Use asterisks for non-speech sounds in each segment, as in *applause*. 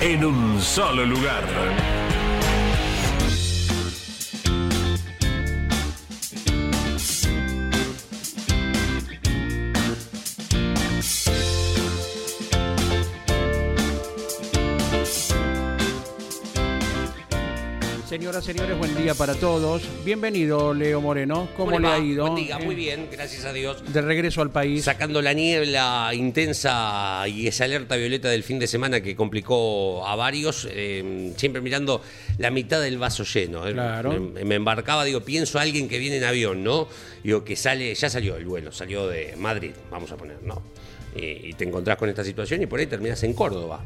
en un solo lugar. Señoras, señores, buen día para todos. Bienvenido, Leo Moreno. ¿Cómo le va? ha ido? Buen día, Eh, muy bien, gracias a Dios. De regreso al país. Sacando la niebla intensa y esa alerta violeta del fin de semana que complicó a varios, eh, siempre mirando la mitad del vaso lleno. eh. Claro. Me, me embarcaba, digo, pienso a alguien que viene en avión, ¿no? Digo, que sale, ya salió el vuelo, salió de Madrid, vamos a poner, ¿no? Y, y te encontrás con esta situación y por ahí terminas en Córdoba.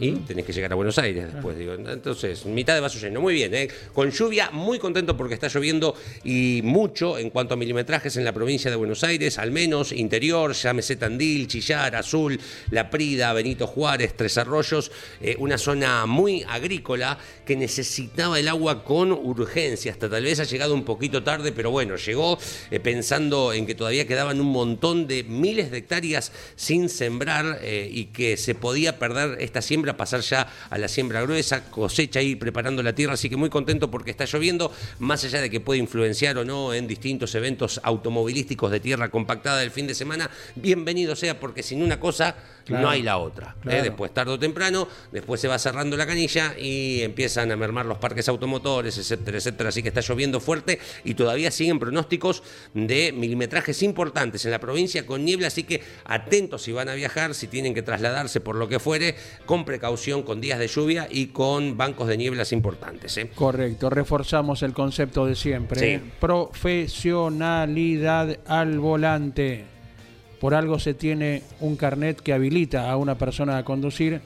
Y tenés que llegar a Buenos Aires después, digo. Entonces, mitad de vaso lleno. Muy bien, ¿eh? Con lluvia, muy contento porque está lloviendo y mucho en cuanto a milimetrajes en la provincia de Buenos Aires, al menos interior, llámese Tandil, Chillar, Azul, La Prida, Benito Juárez, Tres Arroyos, eh, una zona muy agrícola que necesitaba el agua con urgencia. Hasta tal vez ha llegado un poquito tarde, pero bueno, llegó eh, pensando en que todavía quedaban un montón de miles de hectáreas sin sembrar eh, y que se podía perder esta siembra, pasar ya a la siembra gruesa, cosecha y preparando la tierra. Así que muy contento porque está lloviendo, más allá de que puede influenciar o no en distintos eventos automovilísticos de tierra compactada del fin de semana. Bienvenido sea, porque sin una cosa Claro, no hay la otra. ¿eh? Después, tarde o temprano, después se va cerrando la canilla y empiezan a mermar los parques automotores, etcétera, etcétera. Así que está lloviendo fuerte y todavía siguen pronósticos de milimetrajes importantes en la provincia con niebla. Así que atentos si van a viajar, si tienen que trasladarse por lo que fuere, con precaución, con días de lluvia y con bancos de nieblas importantes. ¿eh? Correcto, reforzamos el concepto de siempre. Sí. ¿eh? Profesionalidad al volante. Por algo se tiene un carnet que habilita a una persona a conducir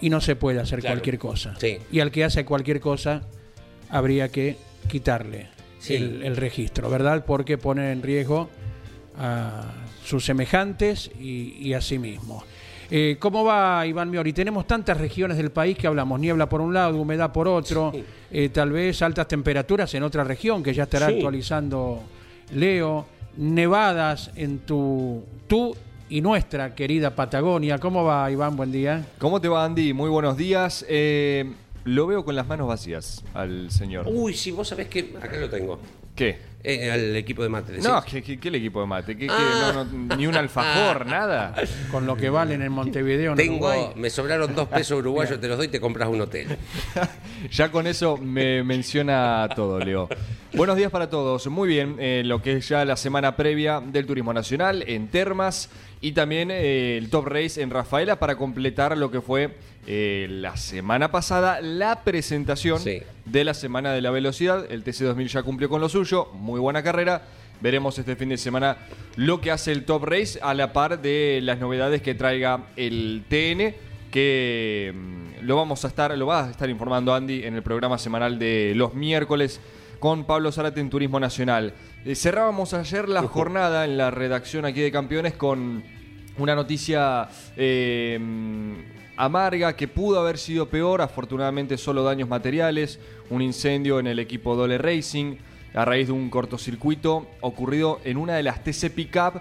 y no se puede hacer Claro. cualquier cosa. Sí. Y al que hace cualquier cosa habría que quitarle Sí. el, el registro, ¿verdad? Porque pone en riesgo a sus semejantes y, y a sí mismo. Eh, ¿Cómo va Iván Miori? Tenemos tantas regiones del país que hablamos, niebla por un lado, humedad por otro, Sí. eh, tal vez altas temperaturas en otra región que ya estará actualizando Leo, nevadas en tu, tú y nuestra querida Patagonia. ¿Cómo va Iván? Buen día. ¿Cómo te va, Andy? Muy buenos días. Eh, lo veo con las manos vacías al señor. Uy, sí, vos sabés que acá lo tengo. ¿Qué? Eh, al equipo de mate. ¿decís? No, ¿qué, qué, qué el equipo de mate? ¿Qué, qué? Ah. No, no, ni un alfajor, nada. Con lo que valen en Montevideo, en Tengo, Uruguay. me sobraron dos pesos uruguayos, te los doy y te compras un hotel. *laughs* Ya con eso me menciona todo, Leo. Buenos días para todos. Muy bien, eh, lo que es ya la semana previa del Turismo Nacional en Termas y también eh, el Top Race en Rafaela para completar lo que fue eh, la semana pasada la presentación Sí. de la Semana de la Velocidad. El TC2000 ya cumplió con lo suyo, muy buena carrera. Veremos este fin de semana lo que hace el Top Race a la par de las novedades que traiga el TN, que mm, lo vamos a estar, lo va a estar informando Andy en el programa semanal de los miércoles con Pablo Zárate en Turismo Nacional. Eh, cerrábamos ayer la jornada en la redacción aquí de Campeones con una noticia eh, amarga que pudo haber sido peor, afortunadamente solo daños materiales, un incendio en el equipo Dole Racing a raíz de un cortocircuito ocurrido en una de las TC Pickup,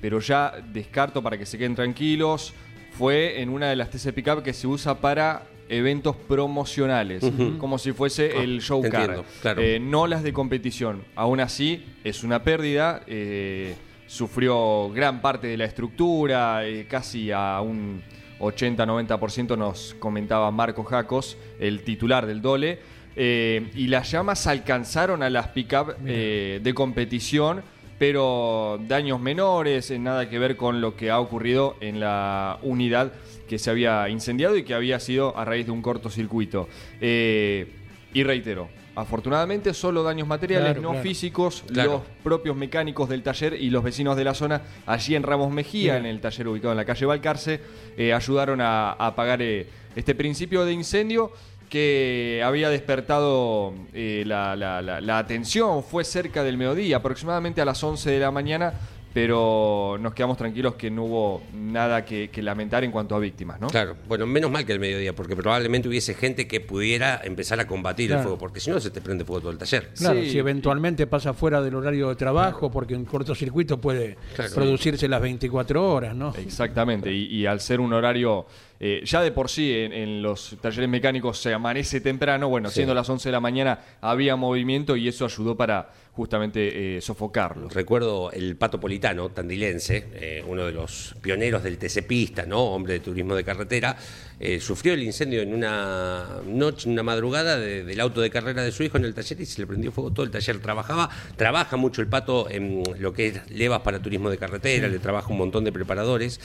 pero ya descarto para que se queden tranquilos, fue en una de las TC Pickup que se usa para eventos promocionales, como si fuese Ah, el show car. entiendo, claro. Eh, no las de competición. Aún así, es una pérdida. eh, sufrió gran parte de la estructura, eh, casi a un 80-90% nos comentaba Marco Jacos, el titular del Dole. eh, y las llamas alcanzaron a las pick-up eh, de competición, pero daños menores, eh, nada que ver con lo que ha ocurrido en la unidad que se había incendiado y que había sido a raíz de un cortocircuito. Eh, y reitero, afortunadamente solo daños materiales, Claro, no claro. físicos, Claro. los propios mecánicos del taller y los vecinos de la zona, allí en Ramos Mejía, Bien. en el taller ubicado en la calle Balcarce, eh, ayudaron a, a apagar eh, este principio de incendio que había despertado eh, la, la- la- la atención. Fue cerca del mediodía, aproximadamente a las 11 de la mañana, pero nos quedamos tranquilos que no hubo nada que, que lamentar en cuanto a víctimas, ¿no? Claro, bueno, menos mal que el mediodía, porque probablemente hubiese gente que pudiera empezar a combatir el fuego, porque si no se te prende fuego todo el taller. Claro, Sí. si eventualmente pasa fuera del horario de trabajo, porque en cortocircuito puede Claro. producirse las 24 horas, ¿no? Exactamente, y, y al ser un horario, eh, ya de por sí en, en los talleres mecánicos se amanece temprano, bueno, Sí. siendo las 11 de la mañana había movimiento y eso ayudó para justamente eh, sofocarlo. Recuerdo el Pato Politano, tandilense, eh, uno de los pioneros del TC Pista, ¿no? hombre de turismo de carretera, eh, sufrió el incendio en una noche, en una madrugada de- del auto de carrera de su hijo en el taller y se le prendió fuego todo el taller. Trabajaba, trabaja mucho el Pato en lo que es levas para turismo de carretera, le trabaja un montón de preparadores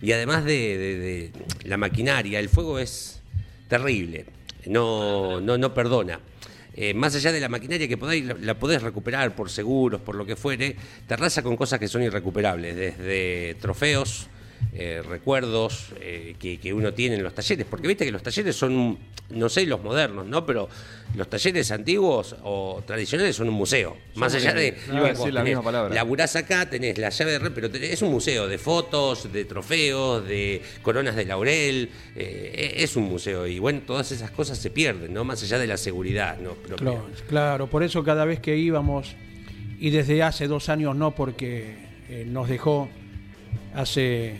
y además de, de- de la maquinaria, el fuego es terrible, no, no, no perdona. Eh, más allá de la maquinaria que podáis, la, la podés recuperar por seguros, por lo que fuere, te arrasa con cosas que son irrecuperables, desde trofeos, eh, recuerdos eh, que, que uno tiene en los talleres, porque viste que los talleres son, no sé los modernos, ¿no? Pero los talleres antiguos o tradicionales son un museo. Más allá de... Iba a decir la tenés- misma palabra. Laburás acá, tenés la llave de red, pero tenés- es un museo de fotos, de trofeos, de coronas de laurel, eh, es un museo y bueno, todas esas cosas se pierden, ¿no? Más allá de la seguridad, ¿no? propia. Claro, claro, por eso cada vez que íbamos, y desde hace dos años no, porque eh, nos dejó hace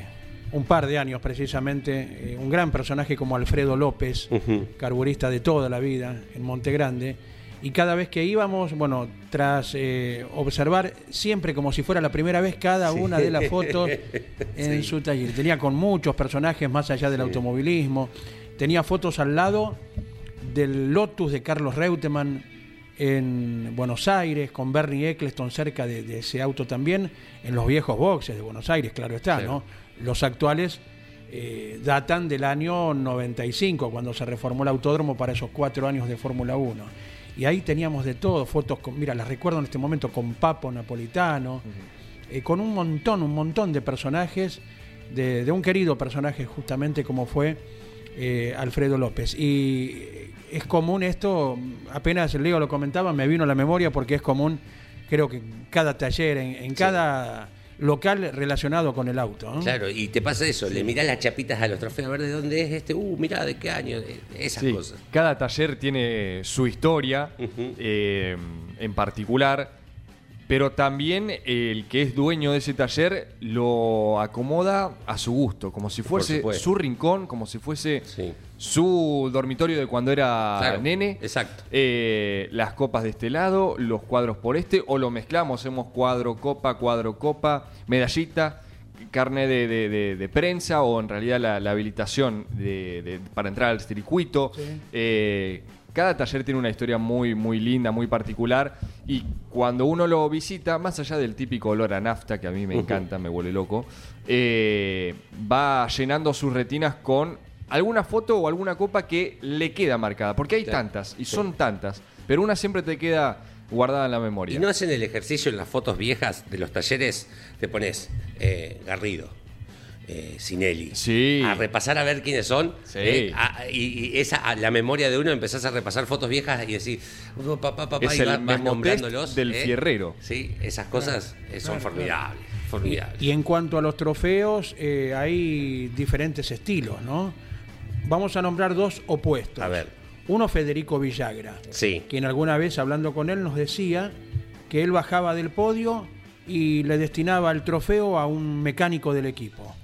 un par de años precisamente eh, un gran personaje como Alfredo López, carburista de toda la vida en Monte Grande. Y cada vez que íbamos, bueno, tras eh, observar siempre como si fuera la primera vez cada una de las fotos *laughs* en Sí. su taller. Tenía con muchos personajes más allá del automovilismo. Tenía fotos al lado del Lotus de Carlos Reutemann en Buenos Aires, con Bernie Eccleston cerca de, de ese auto también, en los viejos boxes de Buenos Aires, claro está, Sí. ¿no? Los actuales eh, datan del año 95, cuando se reformó el autódromo para esos cuatro años de Fórmula 1. Y ahí teníamos de todo, fotos con, mira, las recuerdo en este momento con Papo Napolitano, eh, con un montón, un montón de personajes, de, de un querido personaje justamente como fue eh, Alfredo López. Y es común esto, apenas Leo lo comentaba, me vino a la memoria porque es común, creo que en cada taller, en, en cada local relacionado con el auto. ¿no? Claro, y te pasa eso, le mirás las chapitas a los trofeos, a ver de dónde es este, uh, mirá de qué año, esas Sí, cosas. cada taller tiene su historia eh, en particular, pero también el que es dueño de ese taller lo acomoda a su gusto, como si fuese su rincón, como si fuese Sí. su dormitorio de cuando era Claro, nene. exacto. Eh, las copas de este lado, los cuadros por este, o lo mezclamos, hacemos cuadro, copa, cuadro, copa, medallita, carne de, de- de- de prensa o en realidad la, la habilitación de- de- para entrar al circuito. Eh, cada taller tiene una historia muy, muy linda, muy particular y cuando uno lo visita, más allá del típico olor a nafta que a mí me encanta, me vuelve loco, eh, va llenando sus retinas con alguna foto o alguna copa que le queda marcada, porque hay Claro, tantas y sí. son tantas, pero una siempre te queda guardada en la memoria. Y no hacen el ejercicio en las fotos viejas de los talleres, te pones eh, Garrido, eh, Sinelli, Sí. a repasar a ver quiénes son, Sí. eh, a- y, y esa, a la memoria de uno empezás a repasar fotos viejas y decís, "Oh, papá, papá, Es y el vas- nombrándolos. del fierrero. Sí, esas cosas eh, son formidables, formidables. Y en cuanto a los trofeos, eh, hay diferentes estilos, ¿no? Vamos a nombrar dos opuestos. A ver. Uno, Federico Villagra, Sí. quien alguna vez hablando con él nos decía que él bajaba del podio y le destinaba el trofeo a un mecánico del equipo.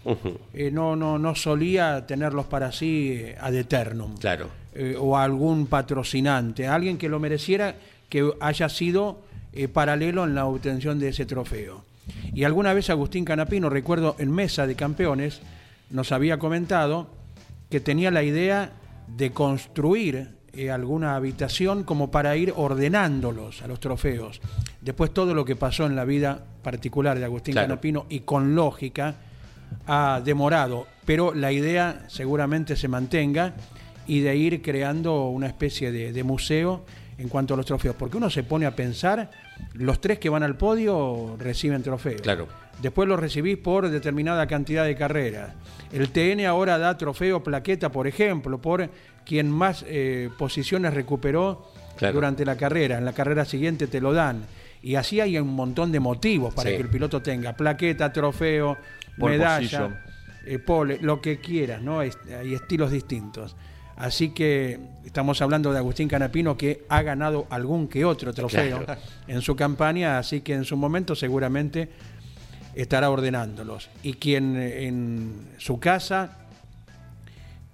Eh, no, no, no solía tenerlos para sí eh, ad eternum. Claro. Eh, o a algún patrocinante, a alguien que lo mereciera, que haya sido paralelo en la obtención de ese trofeo. Y alguna vez Agustín Canapino, recuerdo en Mesa de Campeones, nos había comentado que tenía la idea de construir eh, alguna habitación como para ir ordenándolos a los trofeos. Después todo lo que pasó en la vida particular de Agustín Claro. Canapino y con lógica ha demorado, pero la idea seguramente se mantenga y de ir creando una especie de, de museo en cuanto a los trofeos, porque uno se pone a pensar, los tres que van al podio reciben trofeos. Claro. Después los recibís por determinada cantidad de carreras. El TN ahora da trofeo, plaqueta, por ejemplo, por quien más eh, posiciones recuperó Claro. durante la carrera. En la carrera siguiente te lo dan. Y así hay un montón de motivos para Sí. que el piloto tenga plaqueta, trofeo, medalla, eh, pole, lo que quieras, ¿no? Hay estilos distintos. Así que estamos hablando de Agustín Canapino que ha ganado algún que otro trofeo Claro. en su campaña, así que en su momento seguramente estará ordenándolos. Y quien eh, en su casa,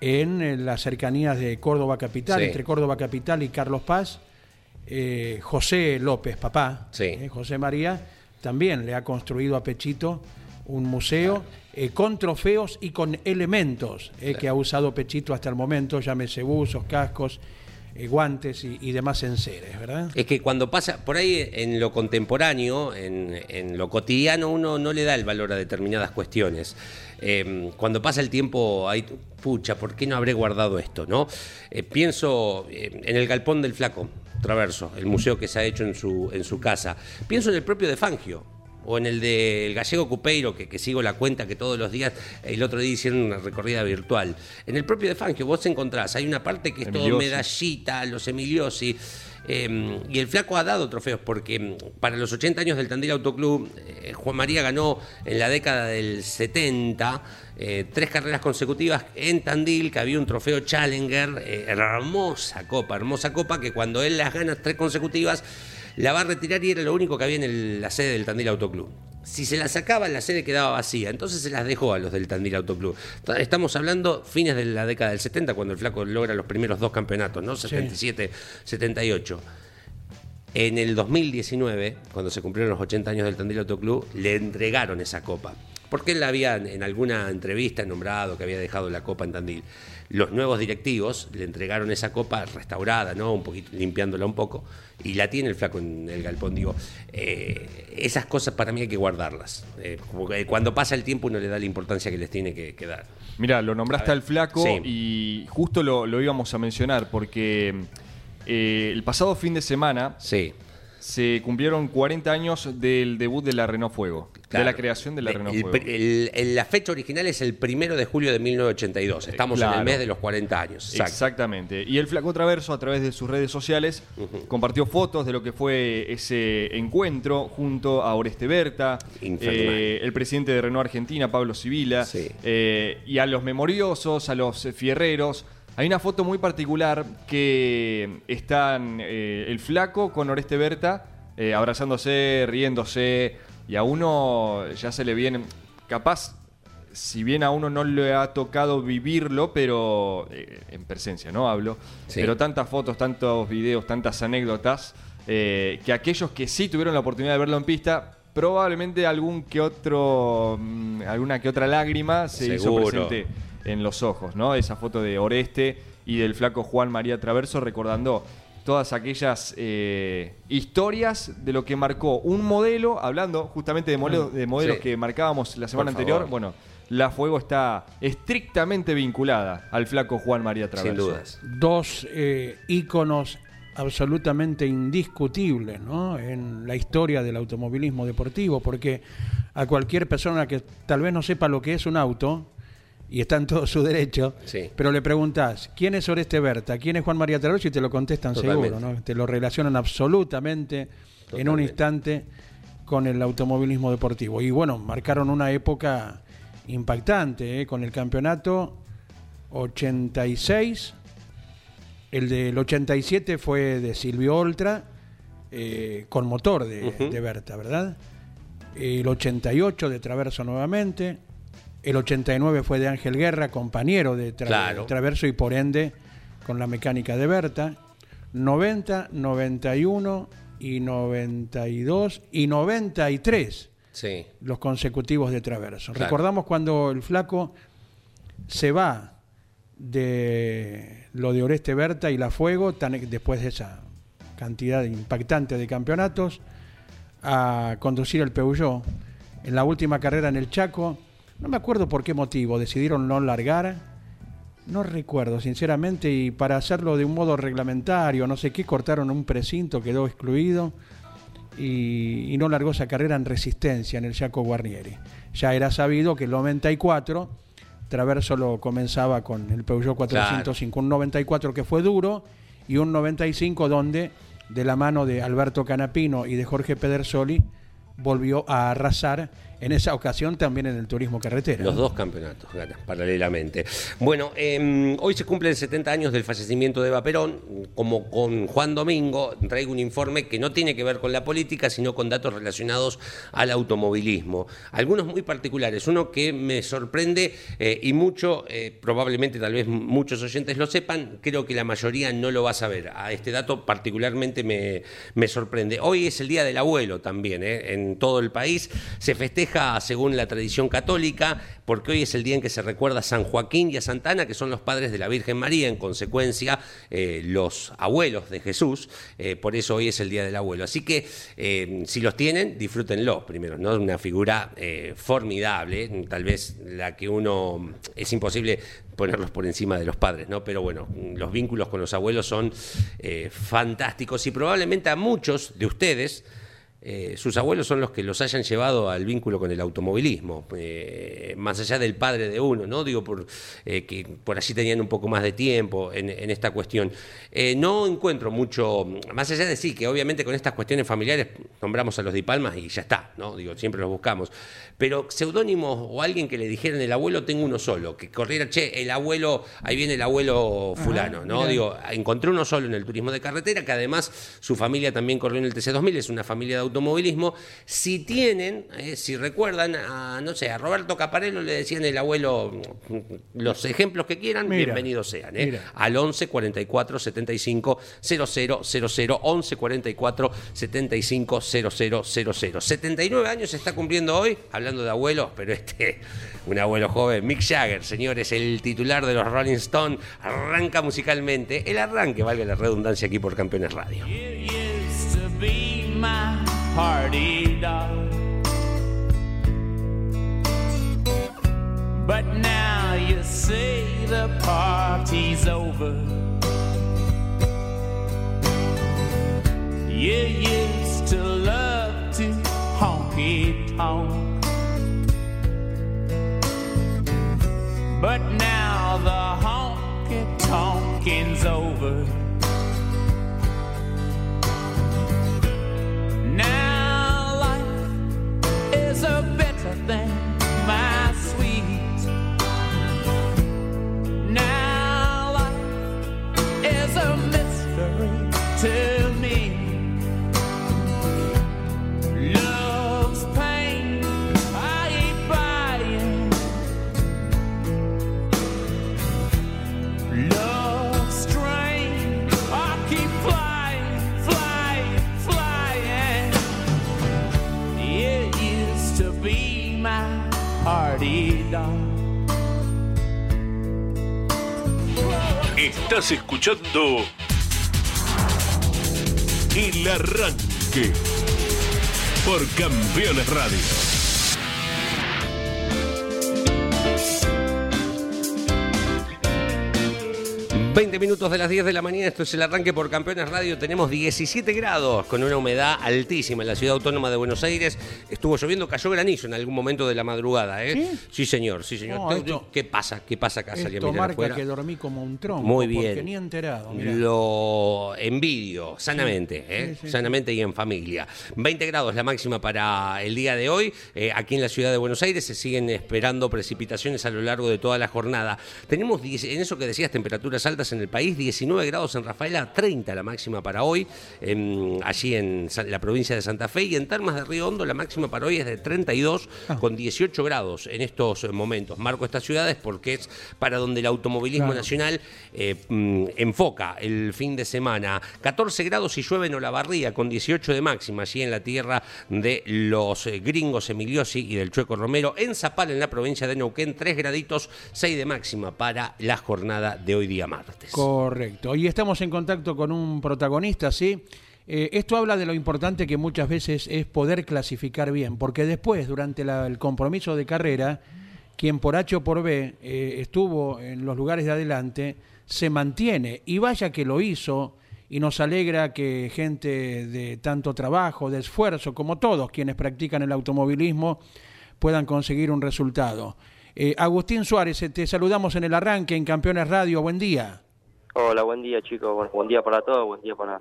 en eh, las cercanías de Córdoba Capital, Sí. entre Córdoba Capital y Carlos Paz, eh, José López, papá, Sí. eh, José María, también le ha construido a Pechito un museo eh, con trofeos y con elementos que ha usado Pechito hasta el momento, llámese buzos, cascos, guantes y, demás enseres, ¿verdad? Es que cuando pasa, por ahí en lo contemporáneo, en, en lo cotidiano, uno no le da el valor a determinadas cuestiones. Eh, cuando pasa el tiempo, hay, pucha, ¿por qué no habré guardado esto? no Eh, Pienso eh, en el Galpón del Flaco, Traverso, el museo que se ha hecho en su, en su casa. Pienso en el propio de Fangio. O en el del gallego Cupeiro, que, que sigo la cuenta que todos los días, el otro día hicieron una recorrida virtual. En el propio de Fangio vos encontrás, hay una parte que es todo medallita, los Emiliosi, eh, y el Flaco ha dado trofeos porque mm, para los 80 años del Tandil Autoclub, eh, Juan María ganó en la década del 70 eh, tres carreras consecutivas en Tandil, que había un trofeo Challenger, eh, hermosa copa, hermosa copa, que cuando él las gana tres consecutivas, la va a retirar y era lo único que había en el- la sede del Tandil Autoclub. Si se la sacaba, la sede quedaba vacía, entonces se las dejó a los del Tandil Autoclub. Estamos hablando fines de la década del 70, cuando el Flaco logra los primeros dos campeonatos, ¿no? 77, 78. En el 2019, cuando se cumplieron los 80 años del Tandil Autoclub, le entregaron esa copa. Porque él la había en alguna entrevista nombrado que había dejado la copa en Tandil. Los nuevos directivos le entregaron esa copa restaurada, ¿no? Un poquito, limpiándola un poco, y la tiene el flaco en el galpón. Digo, eh, esas cosas para mí hay que guardarlas. Eh, como que cuando pasa el tiempo uno le da la importancia que les tiene que, que dar. Mira, lo nombraste al flaco sí. y justo lo, lo íbamos a mencionar porque eh, el pasado fin de semana Sí. Se cumplieron 40 años del debut de la Renault Fuego, de la creación de la El- Renault el- Fuego. el- la fecha original es el primero de julio de 1982. Estamos en el mes de los 40 años. Exacto. Exactamente. Y el Flaco Traverso, a través de sus redes sociales, compartió fotos de lo que fue ese encuentro junto a Oreste Berta, eh, el presidente de Renault Argentina, Pablo Civila, Sí. eh, y a los memoriosos, a los eh, fierreros. Hay una foto muy particular que están eh, el Flaco con Oreste Berta eh, abrazándose, riéndose, y a uno ya se le viene, capaz si bien a uno no le ha tocado vivirlo, pero eh, en presencia, ¿no? Hablo. Sí. Pero tantas fotos, tantos videos, tantas anécdotas, eh, que aquellos que sí tuvieron la oportunidad de verlo en pista, probablemente algún que otro, mm, alguna que otra lágrima se hizo Seguro. presente en los ojos, ¿no? Esa foto de Oreste y del flaco Juan María Traverso recordando todas aquellas eh, historias de lo que marcó un modelo, hablando justamente de, modelo- de modelos Sí. que marcábamos la semana anterior, bueno, la Fuego está estrictamente vinculada al flaco Juan María Traverso. Sin dudas. dos eh, íconos absolutamente indiscutibles ¿no? en la historia del automovilismo deportivo, porque a cualquier persona que tal vez no sepa lo que es un auto, y está en todo su derecho, Sí. pero le preguntas, ¿quién es Oreste Berta? ¿Quién es Juan María Traverso? Y te lo contestan Totalmente. seguro, ¿no? te lo relacionan absolutamente en un instante con el automovilismo deportivo. Y bueno, marcaron una época impactante, ¿eh? con el campeonato 86, el del 87 fue de Silvio Oltra, eh, con motor de, de Berta, ¿verdad? El 88 de Traverso nuevamente. El 89 fue de Ángel Guerra, compañero de Tra- Claro. Traverso y por ende con la mecánica de Berta. 90, 91 y 92 y 93 Sí. los consecutivos de Traverso. Claro. Recordamos cuando el flaco se va de lo de Oreste Berta y la Fuego, tan- después de esa cantidad impactante de campeonatos, a conducir el Peugeot. En la última carrera en el Chaco, no me acuerdo por qué motivo, decidieron no largar. No recuerdo, sinceramente, y para hacerlo de un modo reglamentario, no sé qué, cortaron un precinto, quedó excluido y, y no largó esa carrera en resistencia en el Chaco Guarnieri. Ya era sabido que el 94 Traverso lo comenzaba con el Peugeot 405, un 94 que fue duro y un 95 donde de la mano de Alberto Canapino y de Jorge Pedersoli volvió a arrasar en esa ocasión también en el turismo carretera. Los dos campeonatos ganan paralelamente. Bueno, eh, hoy se cumplen 70 años del fallecimiento de Eva Perón. Como con Juan Domingo, traigo un informe que no tiene que ver con la política, sino con datos relacionados al automovilismo. Algunos muy particulares. Uno que me sorprende eh, y mucho, eh, probablemente tal vez muchos oyentes lo sepan, creo que la mayoría no lo va a saber. A este dato particularmente me, me sorprende. Hoy es el Día del Abuelo también, ¿eh? en todo el país. Se festeja según la tradición católica, porque hoy es el día en que se recuerda a San Joaquín y a Santana, que son los padres de la Virgen María, en consecuencia, eh, los abuelos de Jesús. Eh, por eso hoy es el Día del Abuelo. Así que, eh, si los tienen, disfrútenlo primero, ¿no? Una figura formidable, tal vez la que uno es imposible ponerlos por encima de los padres, ¿no? Pero bueno, los vínculos con los abuelos son fantásticos y probablemente a muchos de ustedes eh, sus abuelos son los que los hayan llevado al vínculo con el automovilismo, eh, más allá del padre de uno, ¿no? Digo, por, eh, que por allí tenían un poco más de tiempo en, en esta cuestión. No encuentro mucho, más allá de sí, que obviamente con estas cuestiones familiares nombramos a los Di Palmas y ya está, ¿no? Digo, siempre los buscamos. Pero seudónimos o alguien que le dijeran el abuelo, tengo uno solo, que corriera, che, el abuelo, ahí viene el abuelo fulano, ¿no? Digo, encontré uno solo en el turismo de carretera, que además su familia también corrió en el TC2000, es una familia de automovilismo. Si tienen, eh, si recuerdan, a, no sé, a Roberto Caparello le decían el abuelo, los ejemplos que quieran, Mira, bienvenidos sean. ¿eh? Al 11 44 75 00 00, 11 44 75 00 00. 79 años se está cumpliendo hoy, hablando de abuelos, pero este, un abuelo joven, Mick Jagger, señores, el titular de los Rolling Stones, arranca musicalmente. El arranque, valga la redundancia aquí por Campeones Radio. You used to be my party dog. But now you say the party's over. You used to love to honky tonk. But now the honky tonking's over. Is a better thing, escuchando El Arranque por Campeones Radio. 20 minutos de las 10 de la mañana, esto es el arranque por Campeones Radio. Tenemos 17 grados con una humedad altísima en la ciudad autónoma de Buenos Aires. Estuvo lloviendo, cayó granizo en algún momento de la madrugada, ¿eh? ¿Sí? señor, sí, señor. No, esto- ¿Qué pasa? ¿Qué pasa acá? Salí a Esto mirar marca afuera. que dormí como un tronco. Muy bien. Porque ni enterado. mirá. Lo envidio, sanamente, ¿eh? Sí, sanamente y en familia. 20 grados la máxima para el día de hoy. Eh, aquí en la ciudad de Buenos Aires se siguen esperando precipitaciones a lo largo de toda la jornada. Tenemos, 10 en eso que decías, temperaturas altas temperaturas en el país, 19 grados en Rafaela, 30 la máxima para hoy, en- allí en la provincia de Santa Fe, y en Termas de Río Hondo la máxima para hoy es de 32 con 18 grados en estos momentos. Marco estas ciudades porque es para donde el automovilismo Claro. nacional eh, mm, enfoca el fin de semana. 14 grados y llueve en Olavarría con 18 de máxima allí en la tierra de los eh, gringos Emiliosi y del Chueco Romero. En Zapal, en la provincia de Neuquén, 3 graditos, 6 de máxima para la jornada de hoy día martes. Correcto. Y estamos en contacto con un protagonista, ¿sí? Eh, esto habla de lo importante que muchas veces es poder clasificar bien, porque después, durante el compromiso de carrera, quien por H o por B eh, estuvo en los lugares de adelante, se mantiene. Y vaya que lo hizo, y nos alegra que gente de tanto trabajo, de esfuerzo, como todos quienes practican el automovilismo, puedan conseguir un resultado. Eh, Agustín Suárez, te saludamos en el arranque en Campeones Radio. Buen día. Hola, buen día chicos, bueno, buen día para todos, buen día para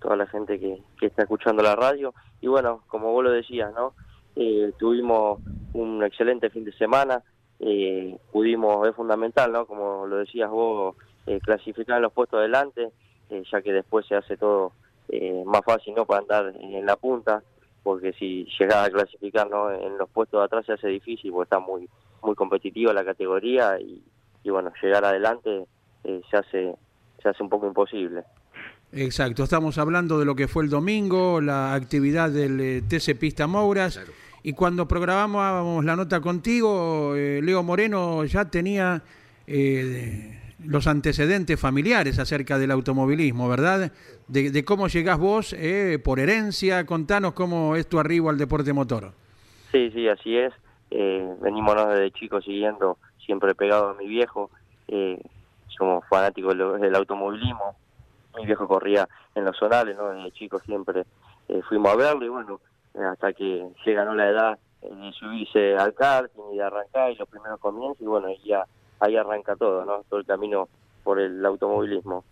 toda la gente que, que está escuchando la radio. Y bueno, como vos lo decías, ¿no? Eh, tuvimos un excelente fin de semana, eh, pudimos, es fundamental, ¿no? Como lo decías vos, eh, clasificar en los puestos delante, eh, ya que después se hace todo eh, más fácil, ¿no? Para andar en la punta, porque si llegás a clasificar, ¿no? En los puestos de atrás se hace difícil, porque está muy muy competitiva la categoría y, bueno, llegar adelante se hace se hace un poco imposible. Exacto, estamos hablando de lo que fue el domingo, la actividad del eh, TC Pista Mouras. Y cuando programábamos la nota contigo, eh, Leo Moreno ya tenía eh, los antecedentes familiares acerca del automovilismo, ¿verdad? De, de cómo llegás vos eh, por herencia. Contanos cómo es tu arribo al deporte motor. Sí, sí, así es. Eh, venimos desde chicos siguiendo, siempre pegado a mi viejo. Somos fanáticos del, automovilismo. Mi viejo corría en los zonales, ¿no? Desde chicos siempre eh, fuimos a verlo y bueno, eh, hasta que llega ¿no? la edad eh, de subirse al karting y de arrancar y los primeros comienzos y bueno, y ya ahí arranca todo, ¿no? Todo el camino por el automovilismo.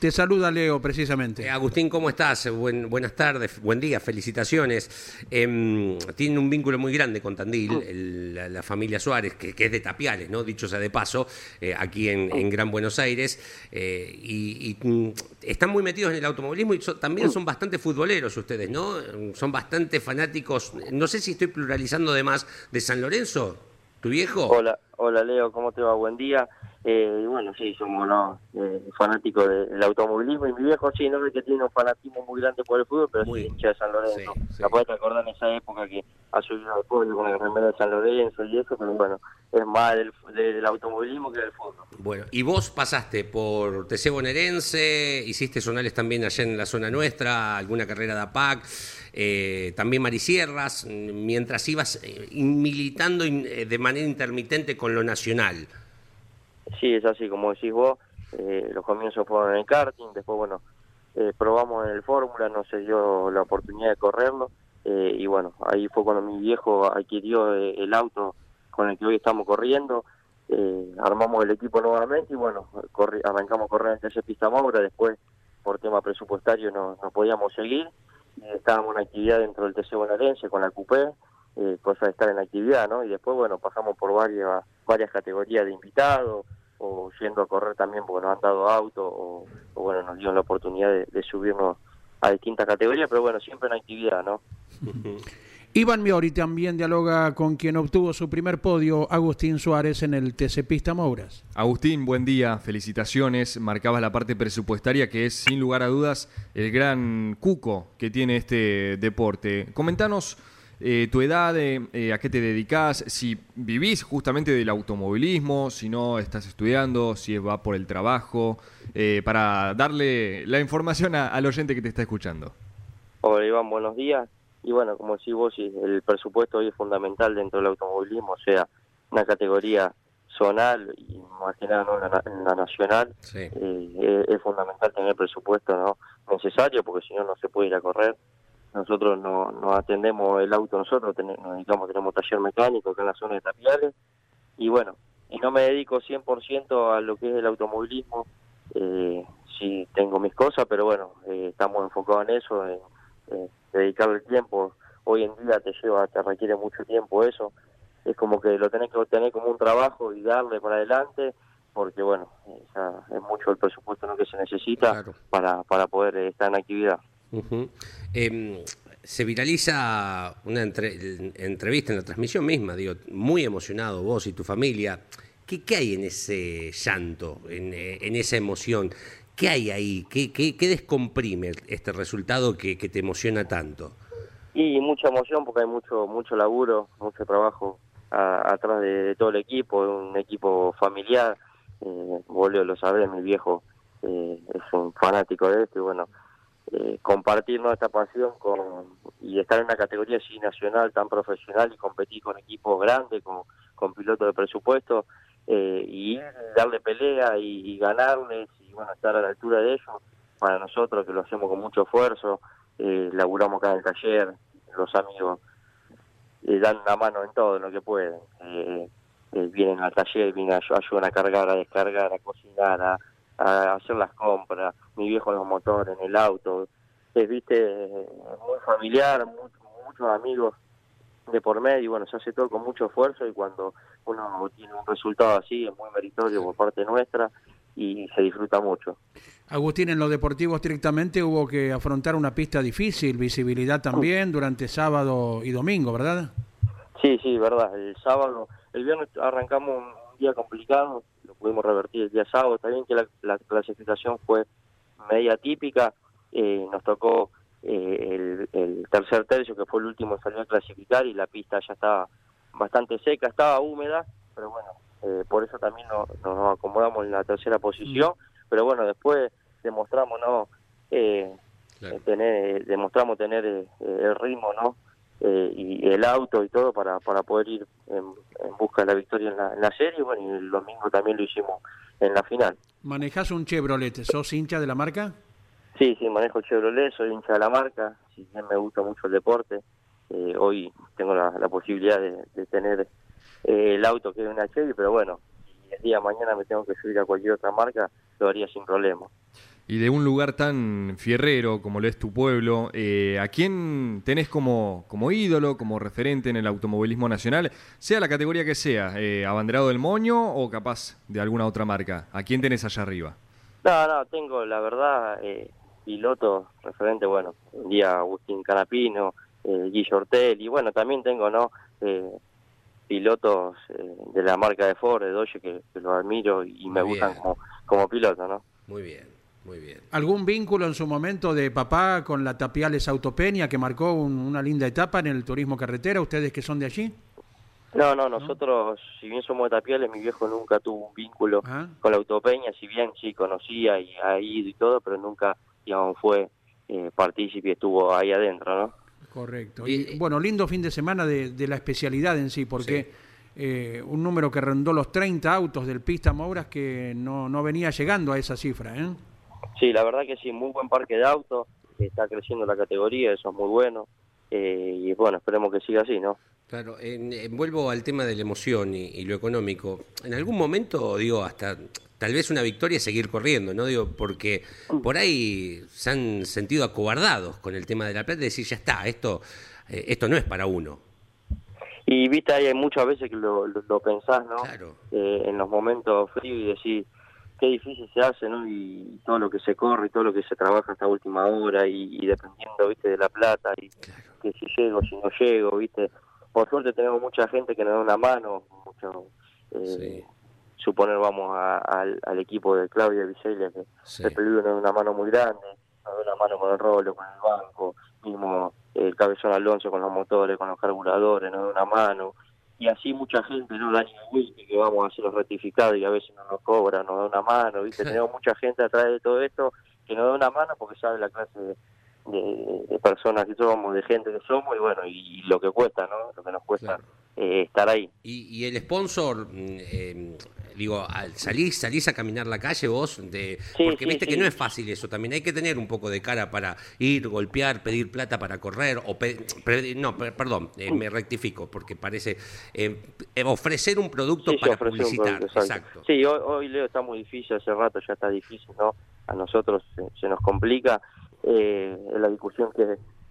Te saluda Leo, precisamente. Eh, Agustín, ¿cómo estás? Buen- buenas tardes, buen día, felicitaciones. Em, tiene un vínculo muy grande con Tandil, el- la, la familia Suárez, que, que es de Tapiales, ¿no? Dicho sea de paso, eh, aquí en, en Gran Buenos Aires. eh, y y, mm, están muy metidos en el automovilismo y so- también son bastante futboleros ustedes, ¿no? Son bastante fanáticos, no sé si estoy pluralizando de más, de San Lorenzo, tu viejo. Hola, hola Leo, ¿cómo te va? Buen día. Eh, y bueno, sí, somos ¿no? eh, fanáticos de- del automovilismo y mi viejo sí, no es que tiene un fanatismo muy grande por el fútbol, pero Muy. sí hincha de San Lorenzo. Sí, sí. La puedes acordar en esa época que ha subido al pueblo con la remera de San Lorenzo y eso, pero bueno, es más del, del automovilismo que del fútbol. Bueno, y vos pasaste por TC bonaerense, hiciste zonales también allá en la zona nuestra, alguna carrera de APAC, eh, también Marisierras, mientras ibas eh, militando de manera intermitente con lo nacional. Sí, es así, como decís vos, eh, los comienzos fueron en el karting, después, bueno, eh, probamos en el Fórmula, no se dio la oportunidad de correrlo, eh, y bueno, ahí fue cuando mi viejo adquirió eh, el auto con el que hoy estamos corriendo, armamos el equipo nuevamente y bueno, corri- arrancamos a correr en ese pista Maura, después por tema presupuestario no, podíamos seguir, y estábamos en actividad dentro del TC Bonaerense con la Coupé, cosa de estar en actividad, ¿no? Y después, bueno, pasamos por varias varias categorías de invitados, o yendo a correr también porque nos han dado auto, o, o, bueno, nos dieron la oportunidad de, de subirnos a distintas categorías, pero bueno, siempre en actividad, ¿no? *laughs* Iván Miori también dialoga con quien obtuvo su primer podio, Agustín Suárez, en el TC Pista Mouras. Agustín, buen día, felicitaciones. Marcabas la parte presupuestaria que es, sin lugar a dudas, el gran cuco que tiene este deporte. Comentanos eh, tu edad, eh, eh, a qué te dedicas, si vivís justamente del automovilismo, si no estás estudiando, si va por el trabajo, eh, para darle la información a- al oyente que te está escuchando. Hola Iván, buenos días. Y bueno, como decís vos, el presupuesto hoy es fundamental dentro del automovilismo, o sea, una categoría zonal y más que nada ¿no? en, la, en la nacional, Sí. eh, es, es fundamental tener presupuesto no necesario porque si no no se puede ir a correr. Nosotros no, no atendemos el auto nosotros, ten- nos dedicamos, tenemos taller mecánico acá en la zona de Tapiales y bueno, y no me dedico 100% a lo que es el automovilismo, eh, sí tengo mis cosas, pero bueno, eh, estamos enfocados en eso, en eh, dedicarle el tiempo. Hoy en día te lleva, te requiere mucho tiempo eso. Es como que lo tenés que tener como un trabajo y darle para adelante porque bueno, ya es mucho el presupuesto ¿no? que se necesita Claro. para, para poder eh, estar en actividad. Em, se viraliza una entre- entrevista en la transmisión misma, digo, muy emocionado vos y tu familia. ¿Qué, qué hay en ese llanto, en, en esa emoción? ¿Qué hay ahí? ¿Qué, qué, qué descomprime este resultado que, que te emociona tanto? Y mucha emoción porque hay mucho mucho laburo, mucho trabajo a- atrás de, de todo el equipo, un equipo familiar. Eh, vos Leo, lo sabés, mi viejo eh, es un fanático de esto y bueno, eh, compartir ¿no? esta pasión con, y estar en una categoría así nacional tan profesional y competir con equipos grandes, con, pilotos de presupuesto eh, y darle pelea y, ganarles y bueno, estar a la altura de ellos, para nosotros que lo hacemos con mucho esfuerzo, eh, laburamos en el taller, los amigos eh, dan una mano en todo lo que pueden. Eh, vienen al taller, vienen a, ayudan a cargar, a descargar, a cocinar, a, a hacer las compras, mi viejo en los motores, en el auto. Es, viste, muy familiar, mu- muchos amigos de por medio, y bueno, se hace todo con mucho esfuerzo y cuando uno tiene un resultado así es muy meritorio por parte nuestra y se disfruta mucho. Agustín, en lo deportivo estrictamente hubo que afrontar una pista difícil, visibilidad también durante sábado y domingo, ¿verdad? Sí, sí, verdad. El sábado, el viernes arrancamos un día complicado, pudimos revertir el día sábado. Está bien que la, la clasificación fue media típica. eh, nos tocó eh, el, el tercer tercio, que fue el último en salir a clasificar, y la pista ya estaba bastante seca, estaba húmeda, pero bueno, eh, por eso también no- nos acomodamos en la tercera posición. Pero bueno, después demostramos, ¿no? Eh, Claro. tener, demostramos tener eh, el ritmo, ¿no? Eh, y el auto y todo para, para poder ir en, en busca de la victoria en la, en la serie. Bueno, y el domingo también lo hicimos en la final. Manejás un Chevrolet, ¿sos hincha de la marca? Sí, sí, manejo Chevrolet, soy hincha de la marca, si bien me gusta mucho el deporte, eh, hoy tengo la, la posibilidad de, de tener eh, el auto que es una Chevy, pero bueno, si el día de mañana me tengo que subir a cualquier otra marca, lo haría sin problema. Y de un lugar tan fierrero como lo es tu pueblo, eh, ¿a quién tenés como, como ídolo, como referente en el automovilismo nacional? Sea la categoría que sea, eh, abanderado del moño o capaz de alguna otra marca. ¿A quién tenés allá arriba? No, no, tengo la verdad eh, piloto referente, bueno, un día Agustín Canapino, eh, Guillo Ortel, y bueno, también tengo, ¿no? Eh, pilotos eh, de la marca de Ford, de Dodge, que, que los admiro y me gustan como, como piloto, ¿no? Muy bien, muy bien. ¿Algún vínculo en su momento de papá con la Tapiales Autopeña que marcó un- una linda etapa en el turismo carretera? ¿Ustedes que son de allí? No, no, nosotros, si bien somos de Tapiales, mi viejo nunca tuvo un vínculo Ah. con la autopeña, si bien sí conocía y ha ido y todo, pero nunca, digamos, fue eh, partícipe y estuvo ahí adentro, ¿no? Correcto. Y- Y, bueno, lindo fin de semana de, de la especialidad en sí, porque eh, un número que rondó los 30 autos del Pista Mouras que no, no venía llegando a esa cifra. ¿eh? Sí, la verdad que sí, muy buen parque de autos, está creciendo la categoría, eso es muy bueno, eh, y bueno, esperemos que siga así, ¿no? Claro, en- en- vuelvo al tema de la emoción y, y lo económico. En algún momento, digo, hasta tal vez una victoria es seguir corriendo, ¿no? Digo, porque por ahí se han sentido acobardados con el tema de la plata y decir, ya está, esto, eh, esto no es para uno. Y viste, hay muchas veces que lo, lo, lo pensás, ¿no? Claro. Eh, en los momentos fríos y decís, qué difícil se hace, ¿no? Y todo lo que se corre y todo lo que se trabaja hasta última hora y, y dependiendo, viste, de la plata y que si llego, si no llego, viste. Por suerte tenemos mucha gente que nos da una mano, mucho, eh, suponer vamos a- al, al equipo de Claudia Vicelia, que Sí. el peludo nos da una mano muy grande, nos da una mano con el rolo, con el banco, mismo el cabezón Alonso con los motores, con los carburadores, nos da una mano, y así mucha gente, ¿no? Dani Wilke, que vamos a hacer los rectificados y a veces no nos cobra, nos da una mano, ¿viste? *laughs* Tenemos mucha gente atrás de todo esto que nos da una mano porque sabe la clase de, de- de personas que somos, de gente que somos, y bueno, y, lo que cuesta, ¿no? Lo que nos cuesta Claro. Eh, estar ahí. Y, y el sponsor, mm, eh, digo, al- salís, salís a caminar la calle vos, de, Sí, porque sí, viste sí. que no es fácil eso, también hay que tener un poco de cara para ir, golpear, pedir plata para correr, o pe- no, per- perdón, eh, me rectifico, porque parece ofrecer un producto para publicitar, producto, exacto. Sí, hoy, hoy Leo está muy difícil, hace rato ya está difícil, ¿no? A nosotros se, se nos complica eh, la discusión que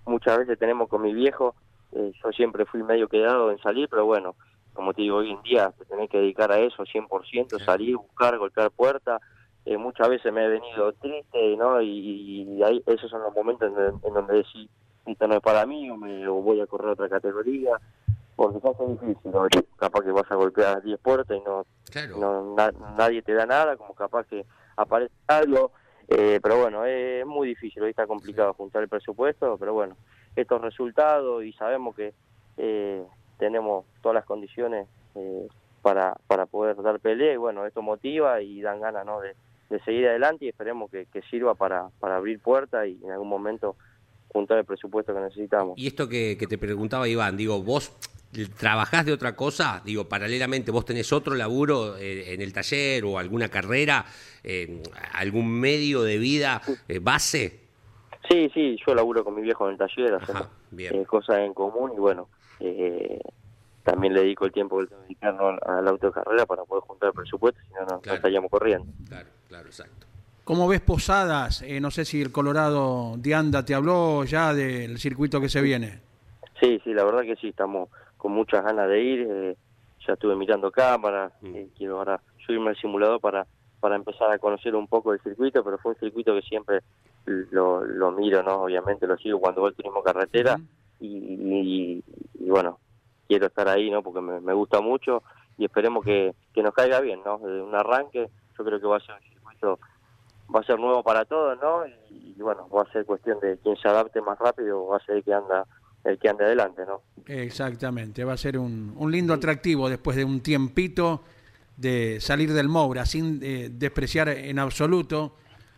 muchas veces tenemos con mi viejo. Eh, yo siempre fui medio quedado en salir, pero bueno, como te digo, hoy en día te tenés que dedicar a eso 100%, salir, buscar, golpear puertas. Eh, muchas veces me he venido triste, ¿no? Y, y ahí, esos son los momentos en, en donde decís, esto no es para mí, o, me, o voy a correr a otra categoría, porque hace difícil, ¿no? capaz que vas a golpear 10 puertas y no, Claro. no na- nadie te da nada, como capaz que aparece algo, eh, pero bueno, es muy difícil, hoy está complicado juntar el presupuesto, pero bueno, estos resultados y sabemos que eh, tenemos todas las condiciones eh, para, para poder dar pelea y bueno, esto motiva y dan ganas ¿no? de, de seguir adelante y esperemos que, que sirva para, para abrir puertas y en algún momento juntar el presupuesto que necesitamos. Y esto que, que te preguntaba Iván, digo, vos trabajás de otra cosa, digo, paralelamente, vos tenés otro laburo eh, en el taller o alguna carrera, eh, algún medio de vida eh, base. Sí, sí, yo laburo con mi viejo en el taller, hacemos eh, cosas en común y bueno, eh, también le dedico el tiempo que tengo que dedicar ¿no? a la autocarrera para poder juntar el presupuesto, si no, no, Claro. estaríamos corriendo. Claro, claro, exacto. ¿Cómo ves Posadas? Eh, no sé si el Colorado de Anda te habló ya del circuito que se viene. Sí, sí, la verdad que sí, estamos con muchas ganas de ir, eh, ya estuve mirando cámaras, Mm. eh, quiero ahora subirme al simulador para, para empezar a conocer un poco el circuito, pero fue un circuito que siempre lo, lo miro, ¿no? Obviamente lo sigo cuando voy al turismo carretera y, y- y, bueno, quiero estar ahí, ¿no? Porque me, me gusta mucho y esperemos que, que nos caiga bien, ¿no? De un arranque, yo creo que va a ser un circuito, va a ser nuevo para todos, ¿no? Y, y bueno, va a ser cuestión de quién se adapte más rápido, va a ser el que anda, el que ande adelante, ¿no? Exactamente, va a ser un, un lindo atractivo después de un tiempito de salir del Moura, sin eh, despreciar en absoluto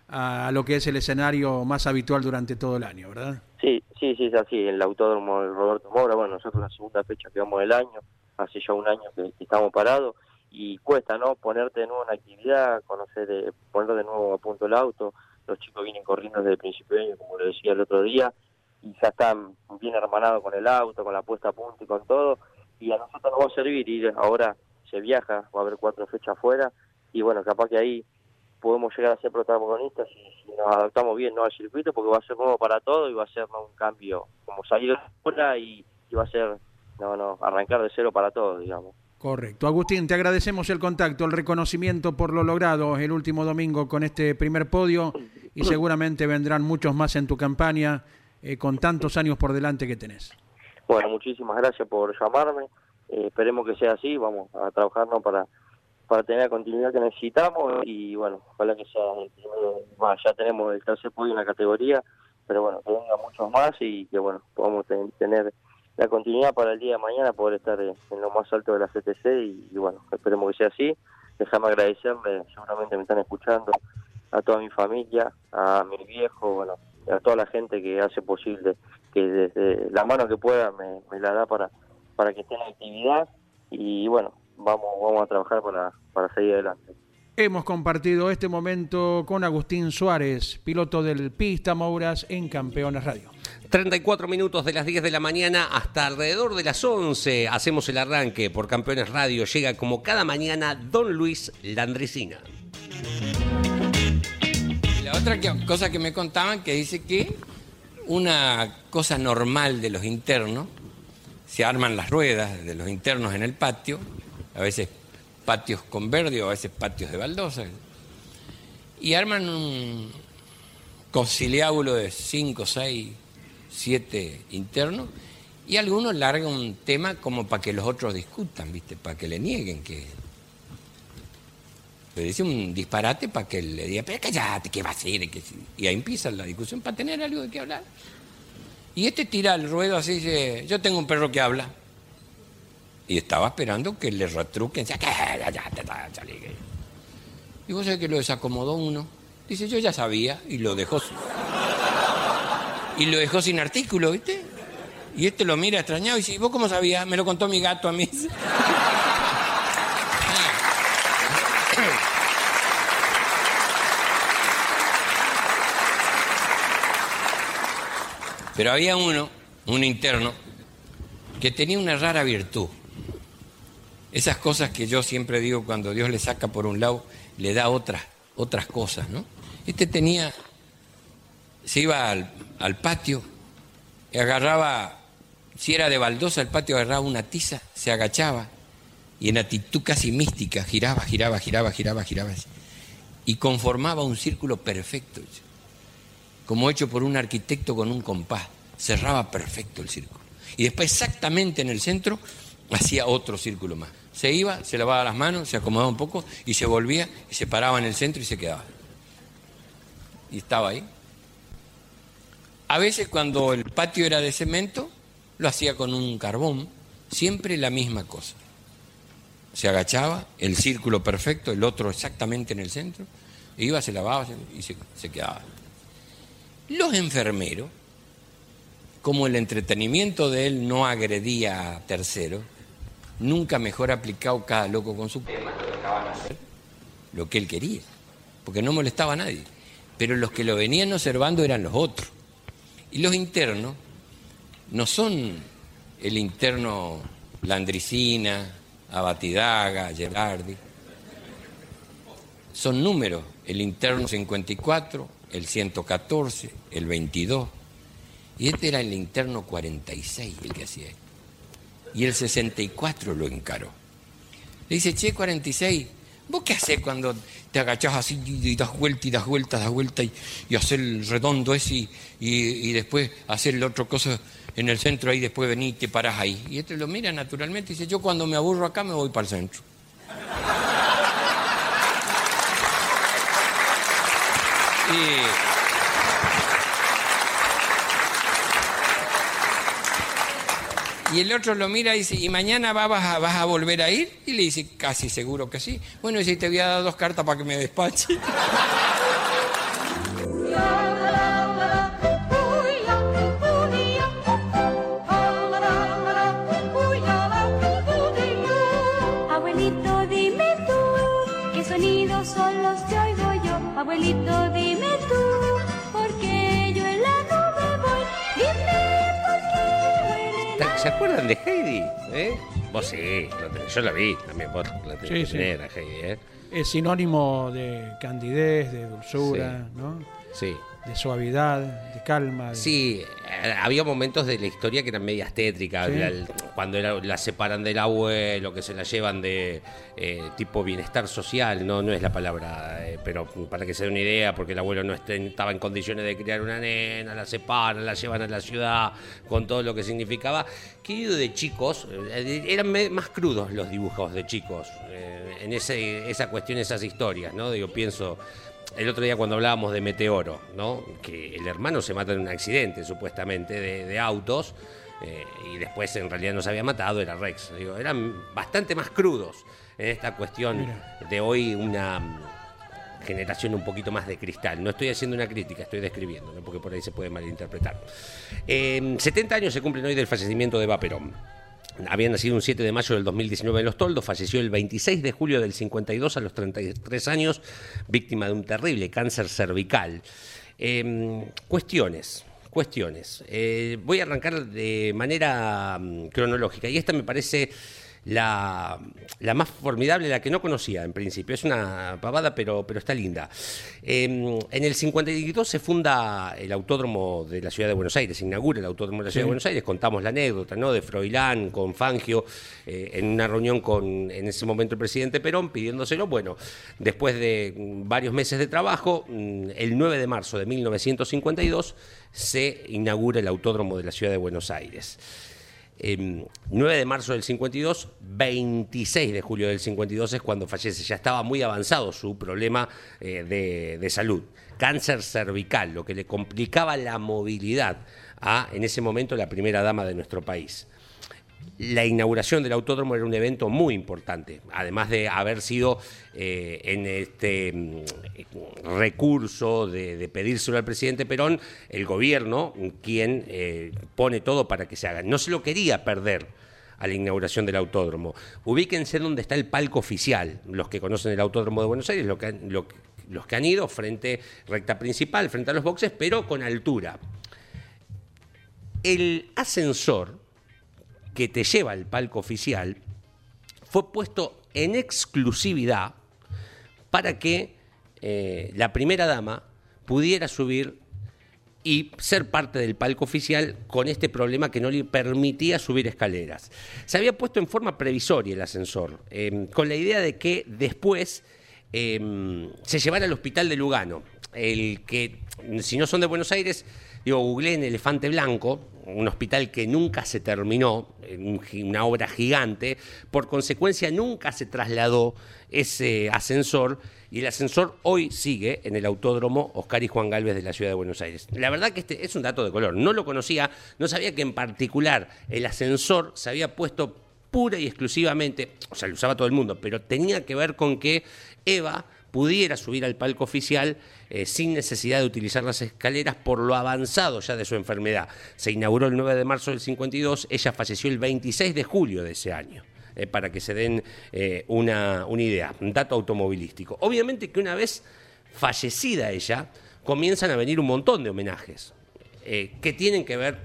a lo que es el escenario más habitual durante todo el año, ¿verdad? Sí, sí, sí, es así. El autódromo del Roberto Mora, bueno, nosotros la segunda fecha que vamos del año, hace ya un año que, que estamos parados y cuesta, ¿no? Ponerte de nuevo en actividad, conocer, eh, poner de nuevo a punto el auto. Los chicos vienen corriendo desde el principio de año, como le decía el otro día, y ya están bien hermanados con el auto, con la puesta a punto y con todo. Y a nosotros nos va a servir ir ahora, se viaja, va a haber cuatro fechas afuera, y bueno, capaz que ahí podemos llegar a ser protagonistas si, nos adaptamos bien ¿no? al circuito porque va a ser nuevo para todo y va a ser un cambio como salir de fuera y, y va a ser no no arrancar de cero para todo digamos Correcto. Agustín, te agradecemos el contacto, el reconocimiento por lo logrado el último domingo con este primer podio y seguramente vendrán muchos más en tu campaña eh, con tantos años por delante que tenés. bueno muchísimas gracias por llamarme Eh, esperemos que sea así vamos a trabajar ¿no? para para tener la continuidad que necesitamos y bueno ojalá que sea el primero ya tenemos el tercer podio en la categoría pero bueno que venga muchos más y que bueno podamos ten- tener la continuidad para el día de mañana poder estar en lo más alto de la CTC y, y bueno esperemos que sea así déjame agradecerle seguramente me están escuchando a toda mi familia a mi viejo bueno a toda la gente que hace posible que desde la mano que pueda me, me la da para para que esté en actividad y bueno vamos vamos a trabajar para para seguir adelante Hemos compartido este momento con Agustín Suárez, piloto del Pista Mouras en Campeones Radio. 34 minutos de las 10 de la mañana hasta alrededor de las 11 hacemos el arranque por Campeones Radio. Llega como cada mañana Don Luis Landricina. Otra cosa que me contaban que dice que una cosa normal de los internos, se arman las ruedas de los internos en el patio, a veces patios con verde o a veces patios de baldosa, y arman un conciliábulo de 5, 6, 7 internos, y algunos largan un tema como para que los otros discutan, ¿viste? Para que le nieguen que le dice un disparate para que le diga, pero cállate, ¿qué va a hacer? Que sí". Y ahí empieza la discusión para tener algo de qué hablar. Y este tira al ruedo así, dice, yo tengo un perro que habla. Y estaba esperando que le retruquen, dice, cállate, cállate". Y vos sabés que lo desacomodó uno. Dice, yo ya sabía, y lo dejó. Y lo dejó sin artículo, ¿viste? Y este lo mira extrañado y dice, ¿y vos cómo sabías? Me lo contó mi gato a mí. *laughs* Pero había uno, un interno, que tenía una rara virtud. Esas cosas que yo siempre digo cuando Dios le saca por un lado, le da otras, otras cosas, ¿no? Este tenía, se iba al, al patio y agarraba, si era de baldosa el patio, agarraba una tiza, se agachaba y en actitud casi mística giraba, giraba, giraba, giraba, giraba. Y conformaba un círculo perfecto, como hecho por un arquitecto con un compás. Cerraba perfecto el círculo. Y después exactamente en el centro hacía otro círculo más. Se iba, se lavaba las manos, se acomodaba un poco y se volvía y se paraba en el centro y se quedaba. Y estaba ahí. A veces cuando el patio era de cemento, lo hacía con un carbón, siempre la misma cosa. Se agachaba, el círculo perfecto, el otro exactamente en el centro, iba, se lavaba y se, se quedaba. Los enfermeros, como el entretenimiento de él no agredía a terceros, nunca mejor aplicado cada loco con su tema, hacer lo que él quería, porque no molestaba a nadie. Pero los que lo venían observando eran los otros. Y los internos no son el interno Landricina, Abatidaga, Gerardi. Son números, el interno 54, el 114, el 22. Y este era el interno 46 el que hacía esto. Y el 64 lo encaró. Le dice, che, 46, ¿vos qué haces cuando te agachás así y das vuelta y das vuelta, das vuelta y, y hacer el redondo ese y, y- y después hacer el otro cosa en el centro ahí, después venís y te parás ahí? Y este lo mira naturalmente y dice, yo cuando me aburro acá me voy para el centro. Y, el otro lo mira y dice, ¿y mañana va- vas a, vas a volver a ir? Y le dice, casi seguro que sí. Bueno, y si te voy a dar dos cartas para que me despache. ¿Se acuerdan de Heidi? ¿Eh? Vos sí, lo tenés, yo la vi también, vos la tenés Sí, que sí. tener a Heidi, ¿eh? Es sinónimo de candidez, de dulzura, ¿no? Sí. de suavidad, de calma. de- Sí, eh, había momentos de la historia que eran medias tétricas, el- cuando era- la separan del abuelo, que se la llevan de eh, tipo bienestar social, no, no es la palabra, eh, pero para que se dé una idea, porque el abuelo no estaba en condiciones de criar una nena, la separan, la llevan a la ciudad, con todo lo que significaba. Querido de chicos, eh, eran más crudos los dibujos de chicos, eh, en ese, esa cuestión, esas historias, ¿no? Digo, pienso... El otro día cuando hablábamos de Meteoro, ¿no? Que el hermano se mata en un accidente, supuestamente, de, de autos, eh, y después en realidad no se había matado, era Rex. Digo, eran bastante más crudos en esta cuestión de hoy una mm, generación un poquito más de cristal. No estoy haciendo una crítica, estoy describiendo, ¿no? porque por ahí se puede malinterpretar. Eh, 70 años se cumplen hoy del fallecimiento de Vaperón. Había nacido un 7 de mayo del 2019 en Los Toldos, falleció el 26 de julio del 52 a los 33 años, víctima de un terrible cáncer cervical. Eh, cuestiones, cuestiones. Eh, voy a arrancar de manera mm, cronológica y esta me parece la, la más formidable, la que no conocía en principio. Es una pavada, pero, pero está linda. Eh, en el 52 se funda el Autódromo de la Ciudad de Buenos Aires, se inaugura el Autódromo de la Ciudad de Buenos Aires. Contamos la anécdota ¿no? de Froilán con Fangio eh, en una reunión con, en ese momento, el presidente Perón pidiéndoselo. Bueno, después de varios meses de trabajo, mm, el 9 de marzo de 1952 se inaugura el Autódromo de la Ciudad de Buenos Aires. Eh, 9 de marzo del 52, 26 de julio del 52 es cuando fallece. Ya estaba muy avanzado su problema eh, de salud. Cáncer cervical, lo que le complicaba la movilidad a, en ese momento, la primera dama de nuestro país. La inauguración del autódromo era un evento muy importante, además de haber sido eh, en este mm, recurso de, pedírselo al presidente Perón, el gobierno quien eh, pone todo para que se haga. No se lo quería perder a la inauguración del autódromo. Ubíquense donde está el palco oficial, los que conocen el autódromo de Buenos Aires, los que han ido frente, recta principal, frente a los boxes, pero con altura. El ascensor que te lleva al palco oficial fue puesto en exclusividad para que eh, la primera dama pudiera subir y ser parte del palco oficial con este problema que no le permitía subir escaleras. Se había puesto en forma previsoria el ascensor, eh, con la idea de que después eh, se llevara al hospital de Lugano, el que, si no son de Buenos Aires, digo, googleé en Elefante Blanco, un hospital que nunca se terminó, una obra gigante, por consecuencia nunca se trasladó ese ascensor y el ascensor hoy sigue en el autódromo Oscar y Juan Galvez de la ciudad de Buenos Aires. La verdad que este es un dato de color, no lo conocía, no sabía que en particular el ascensor se había puesto pura y exclusivamente, o sea, lo usaba todo el mundo, pero tenía que ver con que Eva pudiera subir al palco oficial eh, sin necesidad de utilizar las escaleras por lo avanzado ya de su enfermedad. Se inauguró el 9 de marzo del 52, ella falleció el 26 de julio de ese año. eh, para que se den eh, una, una idea, un dato automovilístico. Obviamente que una vez fallecida ella, comienzan a venir un montón de homenajes que tienen que ver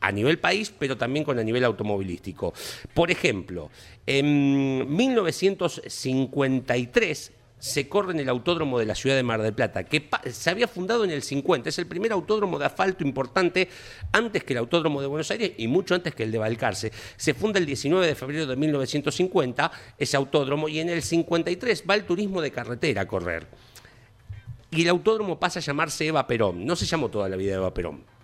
a nivel país, pero también con a nivel automovilístico. Por ejemplo, en 1953 se corre en el autódromo de la ciudad de Mar del Plata, que se había fundado en el 50, es el primer autódromo de asfalto importante antes que el autódromo de Buenos Aires y mucho antes que el de Balcarce. Se funda el 19 de febrero de 1950 ese autódromo y en el 53 va el turismo de carretera a correr. Y el autódromo pasa a llamarse Eva Perón. No se llamó toda la vida Eva Perón.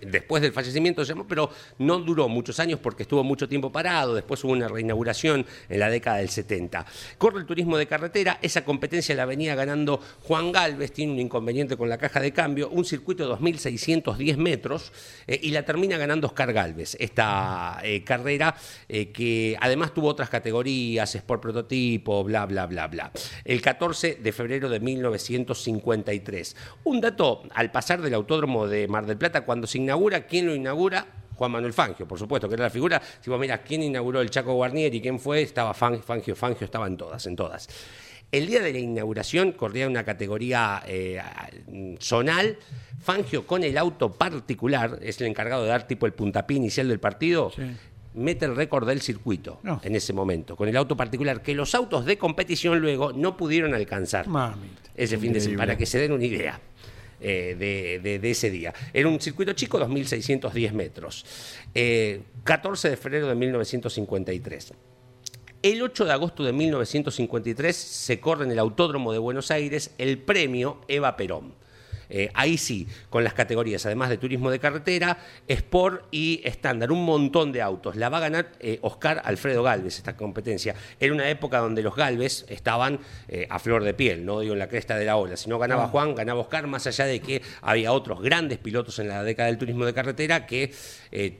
Después del fallecimiento se llamó, pero no duró muchos años porque estuvo mucho tiempo parado. Después hubo una reinauguración en la década del 70. Corre el turismo de carretera. Esa competencia la venía ganando Juan Galvez. Tiene un inconveniente con la caja de cambio. Un circuito de 2.610 metros. eh, y la termina ganando Oscar Galvez. Esta eh, carrera eh, que además tuvo otras categorías, Sport Prototipo, bla, bla, bla, bla. El 14 de febrero de 1953. Un dato al pasar del autódromo de Mar del Plata, cuando se inaugura, ¿quién lo inaugura? Juan Manuel Fangio, por supuesto, que era la figura. Si vos mirás quién inauguró el Chaco Guarnieri, quién fue, estaba Fan- Fangio, Fangio estaba en todas, en todas. El día de la inauguración corría una categoría eh, zonal. Fangio con el auto particular, es el encargado de dar tipo el puntapié inicial del partido, mete el récord del circuito No. en ese momento, con el auto particular, que los autos de competición luego no pudieron alcanzar Mamita. ese fin de semana, para que se den una idea. Eh, de, de- de ese día. Era un circuito chico, 2.610 metros. Eh, 14 de febrero de 1953. El 8 de agosto de 1953 se corre en el Autódromo de Buenos Aires el premio Eva Perón. Eh, ahí sí, con las categorías, además de turismo de carretera, Sport y estándar, un montón de autos. La va a ganar eh, Oscar Alfredo Galvez esta competencia. Era una época donde los Galvez estaban eh, a flor de piel, no digo en la cresta de la ola. Si no ganaba Juan, ganaba Oscar, más allá de que había otros grandes pilotos en la década del turismo de carretera que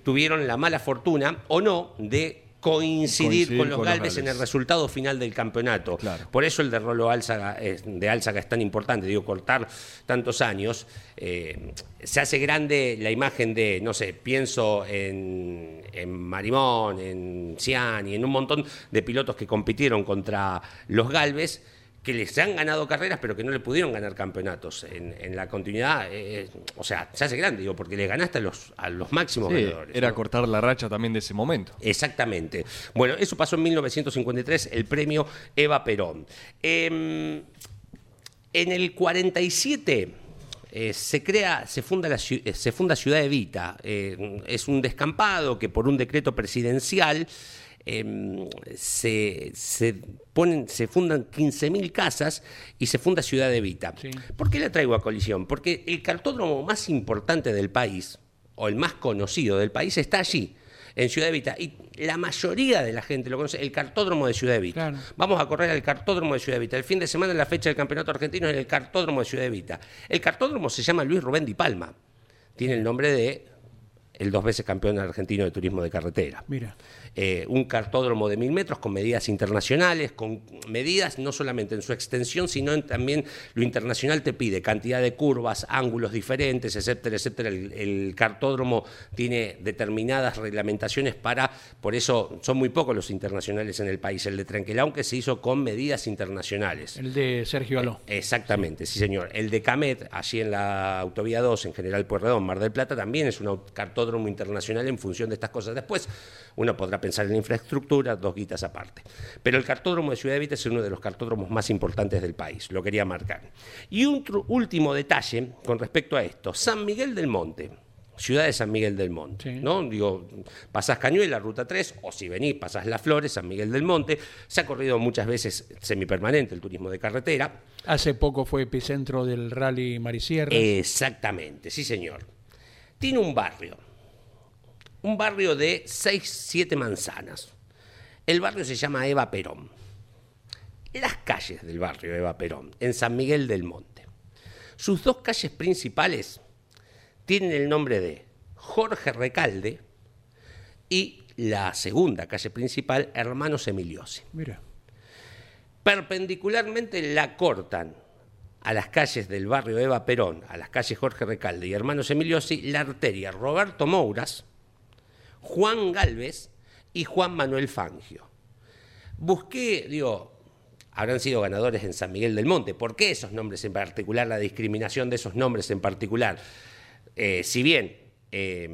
tuvieron la mala fortuna o no de coincidir, Coincidir con los con los Galvez en el resultado final del campeonato. Claro. Por eso el de Rolo Álzaga, es- de Álzaga es tan importante, digo, cortar tantos años. eh, se hace grande la imagen de, no sé, pienso en, en Marimón, en Ciani, en un montón de pilotos que compitieron contra los Galvez que les han ganado carreras, pero que no le pudieron ganar campeonatos en, en la continuidad. eh, o sea, se hace grande, digo, porque le ganaste a los, a los máximos Sí, ganadores. era ¿no? cortar la racha también de ese momento. Exactamente. Bueno, eso pasó en 1953, el premio Eva Perón. Em, en el 47 eh, se crea, se funda, la, eh, se funda Ciudad Evita. Es un descampado que por un decreto presidencial em, se, se ponen, se fundan 15.000 casas y se funda Ciudad Evita. Sí. ¿Por qué la traigo a colisión? Porque el cartódromo más importante del país, o el más conocido del país, está allí, en Ciudad Evita. Y la mayoría de la gente lo conoce, el cartódromo de Ciudad Evita. Claro. Vamos a correr al cartódromo de Ciudad Evita. El fin de semana, la fecha del campeonato argentino es en el cartódromo de Ciudad Evita. El cartódromo se llama Luis Rubén Di Palma. Tiene el nombre de el dos veces campeón argentino de turismo de carretera. Mira. Eh, un cartódromo de mil metros con medidas internacionales, con medidas no solamente en su extensión, sino en también lo internacional te pide cantidad de curvas, ángulos diferentes, etcétera, etcétera. El, el cartódromo tiene determinadas reglamentaciones para, por eso son muy pocos los internacionales en el país. El de Trenquelao que se hizo con medidas internacionales. El de Sergio Aló. Exactamente, sí señor. El de Camet, allí en la autovía 2, en General Pueyrredón, Mar del Plata, también es un cartódromo autódromo internacional en función de estas cosas. Después uno podrá pensar en la infraestructura, dos guitas aparte. Pero el cartódromo de Ciudad Evita es uno de los cartódromos más importantes del país, lo quería marcar. Y un último detalle con respecto a esto, San Miguel del Monte. Ciudad de San Miguel del Monte, Sí. ¿no? Digo, pasás Cañuela, Ruta 3, o si venís, pasás Las Flores, San Miguel del Monte. Se ha corrido muchas veces semipermanente el turismo de carretera. Hace poco fue epicentro del rally Marisierra. Exactamente, sí señor. Tiene un barrio, un barrio de 6, 7 manzanas. El barrio se llama Eva Perón. Las calles del barrio Eva Perón, en San Miguel del Monte. Sus dos calles principales tienen el nombre de Jorge Recalde y la segunda calle principal, Hermanos Emiliosi Mira. perpendicularmente la cortan a las calles del barrio Eva Perón, a las calles Jorge Recalde y Hermanos Emiliosi, la arteria Roberto Mouras, Juan Galvez y Juan Manuel Fangio. Busqué, digo, habrán sido ganadores en San Miguel del Monte. ¿Por qué esos nombres en particular, la discriminación de esos nombres en particular? Eh, si bien eh,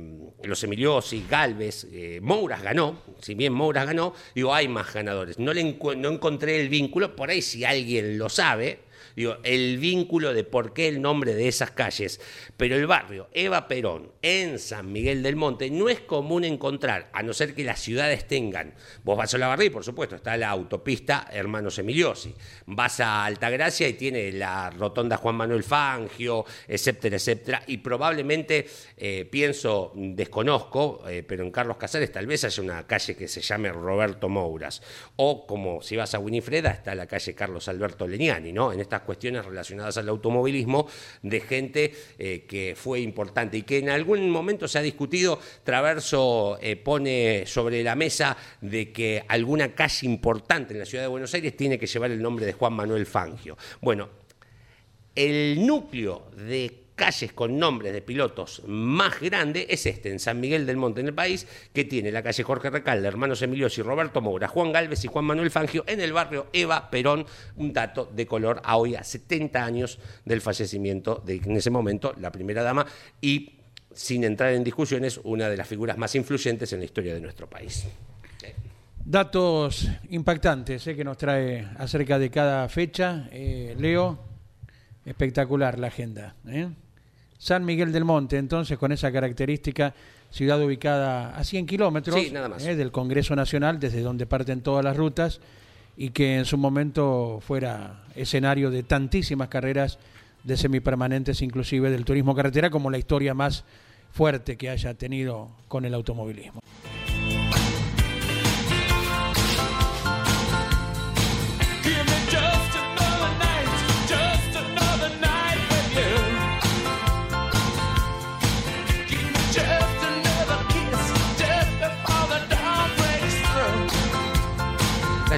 los Emiliosi, Galvez, eh, Mouras ganó, si bien Mouras ganó, digo, hay más ganadores. No, le encu- no encontré el vínculo, por ahí si alguien lo sabe, digo, el vínculo de por qué el nombre de esas calles. Pero el barrio Eva Perón en San Miguel del Monte no es común encontrar, a no ser que las ciudades tengan. Vos vas a Olavarría por supuesto está la autopista Hermanos Emiliosi. Vas a Altagracia y tiene la rotonda Juan Manuel Fangio, etcétera, etcétera. Y probablemente, eh, pienso, desconozco, eh, pero en Carlos Casares tal vez haya una calle que se llame Roberto Mouras. O como si vas a Winifreda está la calle Carlos Alberto Leniani, ¿no? En estas cuestiones relacionadas al automovilismo de gente eh, que fue importante y que en algún momento se ha discutido. Traverso eh, pone sobre la mesa de que alguna calle importante en la ciudad de Buenos Aires tiene que llevar el nombre de Juan Manuel Fangio. Bueno, el núcleo de calles con nombres de pilotos más grande es este, en San Miguel del Monte, en el país, que tiene la calle Jorge Recalde, hermanos Emilios y Roberto Moura, Juan Galvez y Juan Manuel Fangio, en el barrio Eva Perón, un dato de color a hoy, a 70 años del fallecimiento de, en ese momento, la primera dama, y sin entrar en discusiones, una de las figuras más influyentes en la historia de nuestro país. Datos impactantes eh, que nos trae acerca de cada fecha. Eh, Leo, espectacular la agenda. ¿eh? San Miguel del Monte, entonces, con esa característica, ciudad ubicada a 100 kilómetros Sí, eh, del Congreso Nacional, desde donde parten todas las rutas, y que en su momento fuera escenario de tantísimas carreras de semipermanentes, inclusive del turismo carretera, como la historia más fuerte que haya tenido con el automovilismo.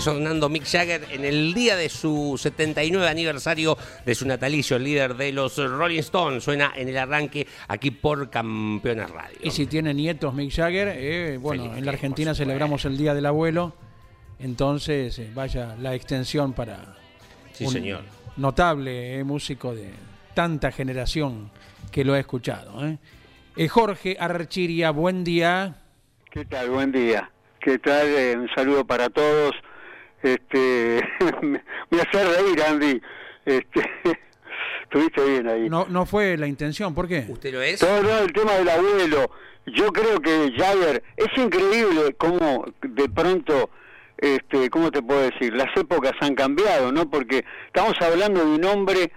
Sonando Mick Jagger en el día de su 79 aniversario de su natalicio, el líder de los Rolling Stones. Suena en el arranque aquí por Campeones Radio. Y si tiene nietos Mick Jagger, eh, bueno, Feliz en la Argentina celebramos el Día del Abuelo, entonces eh, vaya la extensión para Sí, un señor. notable eh, músico de tanta generación que lo ha escuchado. eh. Eh, Jorge Archiria, buen día. ¿Qué tal? Buen día. ¿Qué tal? Eh, un saludo para todos. Este, *laughs* me, me hace reír, Andy. Este, *laughs* estuviste bien ahí. No, no fue la intención, ¿por qué? ¿Usted lo es? Todo no, el tema del abuelo. Yo creo que Jagger, es increíble cómo de pronto, este, ¿cómo te puedo decir? Las épocas han cambiado, ¿no? Porque estamos hablando de un hombre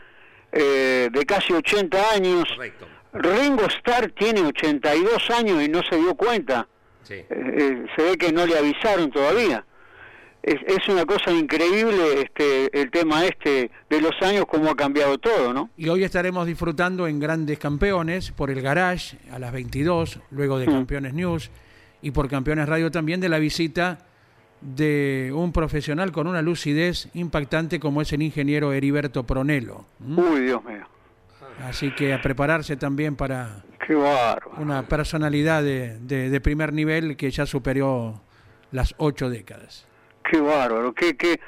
eh, de casi 80 años. Correcto. Ringo Starr tiene 82 años y no se dio cuenta. Sí. Eh, eh, se ve que no le avisaron todavía. Es, es una cosa increíble este el tema este de los años, cómo ha cambiado todo, ¿no? Y hoy estaremos disfrutando en Grandes Campeones por el Garage a las 22, luego de Campeones News y por Campeones Radio también de la visita de un profesional con una lucidez impactante como es el ingeniero Heriberto Pronelo. ¿m? Uy, Dios mío, Así que a prepararse también para qué una personalidad de, de- de primer nivel que ya superó las ocho décadas. Qué bárbaro, qué, qué,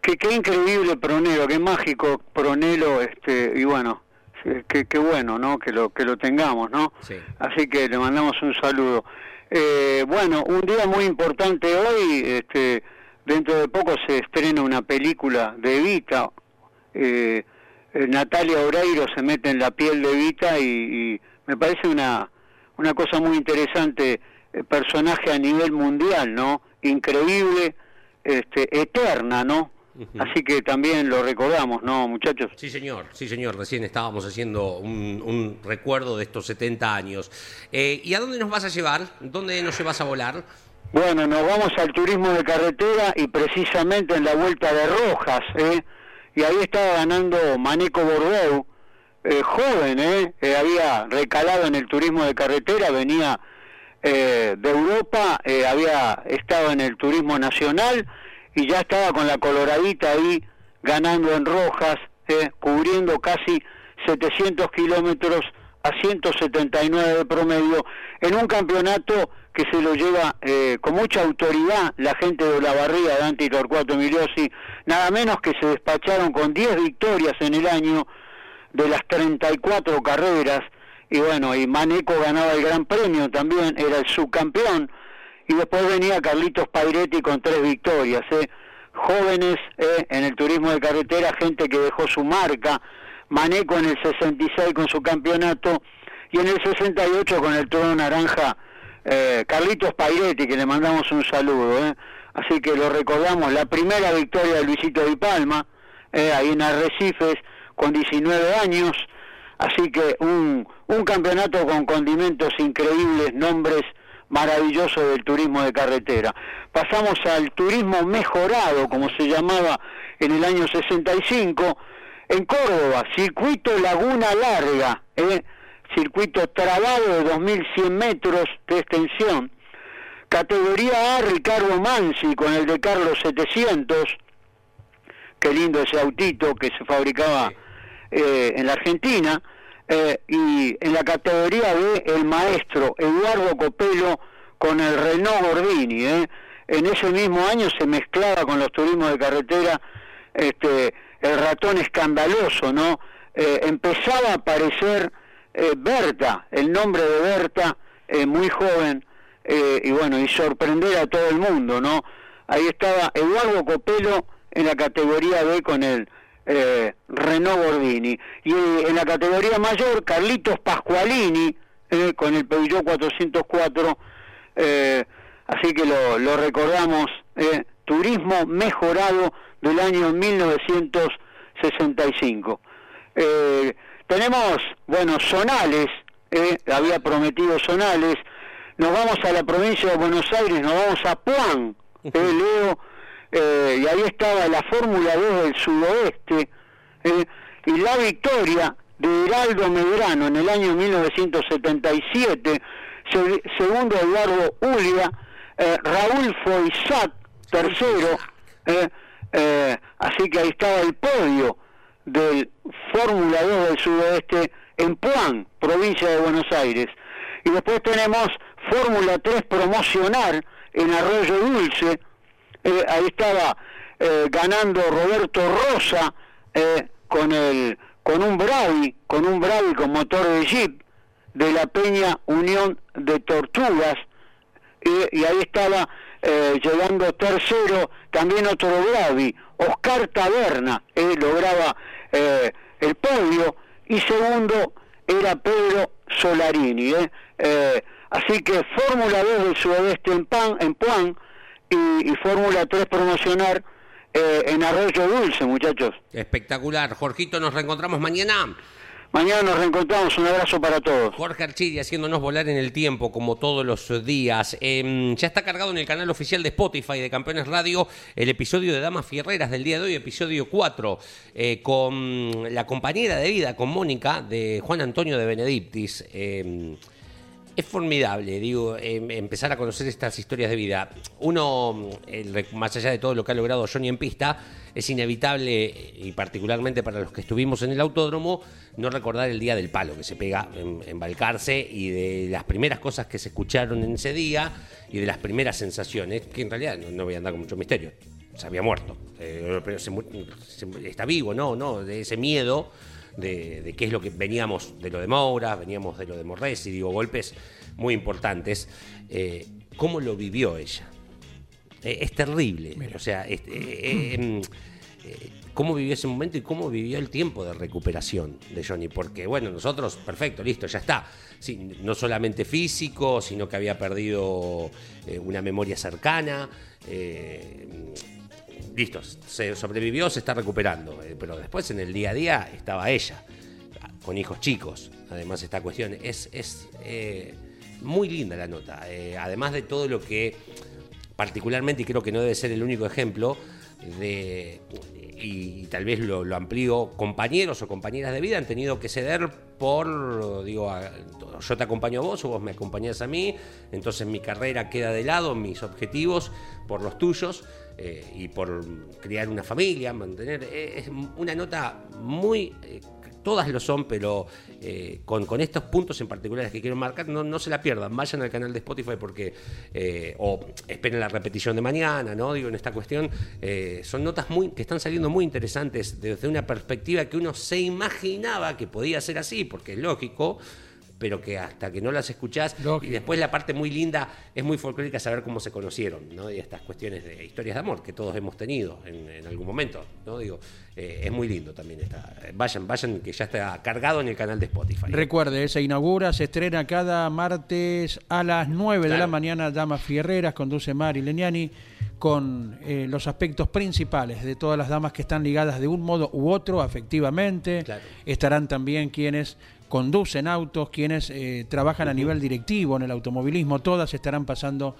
qué, qué increíble Pronelo, qué mágico Pronelo, este, y bueno, Qué, qué bueno, ¿no? Que lo, que lo tengamos, ¿no? Sí. Así que le mandamos un saludo. Eh, bueno, un día muy importante hoy, este, dentro de poco se estrena una película de Evita. Eh, eh, Natalia Oreiro se mete en la piel de Evita y, y me parece una, una cosa muy interesante, eh, personaje a nivel mundial, ¿no? Increíble, este, eterna, ¿no? Así que también lo recordamos, ¿no, muchachos? Sí, señor, sí, señor. Recién estábamos haciendo un, un recuerdo de estos 70 años. Eh, ¿Y a dónde nos vas a llevar? ¿Dónde nos llevas a volar? Bueno, nos vamos al turismo de carretera y precisamente en la vuelta de Rojas, ¿eh? Y ahí estaba ganando Maneco Bordeaux, eh, joven, ¿eh? Eh, Había recalado en el turismo de carretera, venía eh, de Europa, eh, había estado en el turismo nacional y ya estaba con la coloradita ahí ganando en Rojas, ¿eh? cubriendo casi 700 kilómetros a 179 de promedio en un campeonato que se lo lleva eh, con mucha autoridad la gente de la barriga Dante y Torcuato Emiliosi, nada menos que se despacharon con 10 victorias en el año de las 34 carreras y bueno, y Maneco ganaba el Gran Premio también, era el subcampeón y después venía Carlitos Pairetti con tres victorias, ¿eh? jóvenes ¿eh? en el turismo de carretera, gente que dejó su marca, Maneco en el 66 con su campeonato y en el 68 con el trono naranja eh, Carlitos Pairetti, que le mandamos un saludo, ¿eh? así que lo recordamos, la primera victoria de Luisito Di Palma, eh, ahí en Arrecifes, con 19 años, así que un, un campeonato con condimentos increíbles, nombres maravillosos del turismo de carretera. Pasamos al turismo mejorado, como se llamaba en el año 65, en Córdoba, circuito Laguna Larga, ¿eh? circuito trabado de 2.100 metros de extensión. Categoría A, Ricardo Mansi con el de Carlos 700. Qué lindo ese autito que se fabricaba eh, en la Argentina. Eh, y en la categoría B, el maestro Eduardo Copelo con el Renault Gordini. ¿eh? En ese mismo año se mezclaba con los turismos de carretera este, el ratón escandaloso, ¿no? Eh, empezaba a aparecer eh, Berta, el nombre de Berta, eh, muy joven, y bueno, y sorprender a todo el mundo, ¿no? Ahí estaba Eduardo Copelo en la categoría B con el eh, Renault Gordini. Y eh, en la categoría mayor, Carlitos Pascualini, eh, con el Peugeot 404, eh, así que lo, lo recordamos, eh, turismo mejorado del año 1965. Eh, tenemos, bueno, zonales, eh, había prometido zonales, nos vamos a la provincia de Buenos Aires, nos vamos a Puan, eh, *laughs* Leo, eh, y ahí estaba la Fórmula 2 del sudoeste, eh, y la victoria de Heraldo Medrano en el año 1977, se- segundo Eduardo Ulia, eh, Raúl Foisac, tercero, así que ahí estaba el podio del Fórmula 2 del sudoeste en Puan, provincia de Buenos Aires. Y después tenemos Fórmula 3 promocionar en Arroyo Dulce, eh, ahí estaba eh, ganando Roberto Rosa eh, con el con un Bravi, con un Bravi con motor de Jeep de la Peña Unión de Tortugas y, ahí estaba eh, llegando tercero también otro Bravi, Oscar Taberna, lograba eh, el podio y segundo era Pedro Solarini. Eh, así que Fórmula 2 del Sudeste en, Pan, en Puan y, y Fórmula 3 promocionar eh, en Arroyo Dulce, muchachos. Espectacular. Jorgito, nos reencontramos mañana. Mañana nos reencontramos, un abrazo para todos. Jorge Archiri haciéndonos volar en el tiempo, como todos los días. Eh, ya está cargado en el canal oficial de Spotify de Campeones Radio el episodio de Damas Fierreras del día de hoy, episodio 4, eh, con la compañera de vida, con Mónica, de Juan Antonio de Benedictis. Eh, es formidable, digo, em, empezar a conocer estas historias de vida. Uno, más allá de todo lo que ha logrado Johnny en pista, es inevitable, y particularmente para los que estuvimos en el autódromo, no recordar el día del palo que se pega en, Balcarce y de las primeras cosas que se escucharon en ese día y de las primeras sensaciones, que en realidad no, voy a andar con mucho misterio. Se había muerto, eh, pero está vivo, no, no, de ese miedo de, de qué es lo que veníamos de lo de Moura, veníamos de lo de Morresi, digo, golpes muy importantes. Eh, ¿Cómo lo vivió ella? Eh, es terrible. O sea, es- eh, em, eh, cómo vivió ese momento y cómo vivió el tiempo de recuperación de Johnny. Porque, bueno, nosotros, perfecto, listo, ya está. Sí, no solamente físico, sino que había perdido eh, una memoria cercana. eh, listo, se sobrevivió, se está recuperando. eh, pero después en el día a día estaba ella, con hijos chicos. Además, esta cuestión es, es eh, muy linda la nota. eh, además de todo lo que particularmente, y creo que no debe ser el único ejemplo, de, y, tal vez lo, lo amplío, compañeros o compañeras de vida han tenido que ceder por, digo, yo te acompaño a vos o vos me acompañás a mí, entonces mi carrera queda de lado, mis objetivos por los tuyos eh, y por criar una familia, mantener, eh, es una nota muy... eh, todas lo son, pero con, con estos puntos en particulares que quiero marcar, no, no se la pierdan. Vayan al canal de Spotify porque, o esperen la repetición de mañana, ¿no? Digo, en esta cuestión, son notas muy, que están saliendo muy interesantes desde una perspectiva que uno se imaginaba que podía ser así, porque es lógico pero que hasta que no las escuchás y después la parte muy linda es muy folclórica saber cómo se conocieron ¿no? y estas cuestiones de historias de amor que todos hemos tenido en, en algún momento no digo eh, es muy lindo también está vayan vayan que ya está cargado en el canal de Spotify Recuerde, se inaugura, se estrena cada martes a las 9 de la mañana. Damas Fierreras, conduce Mari Leniani, con eh, los aspectos principales de todas las damas que están ligadas de un modo u otro afectivamente. Estarán también quienes conducen autos, quienes eh, trabajan a nivel directivo en el automovilismo, todas estarán pasando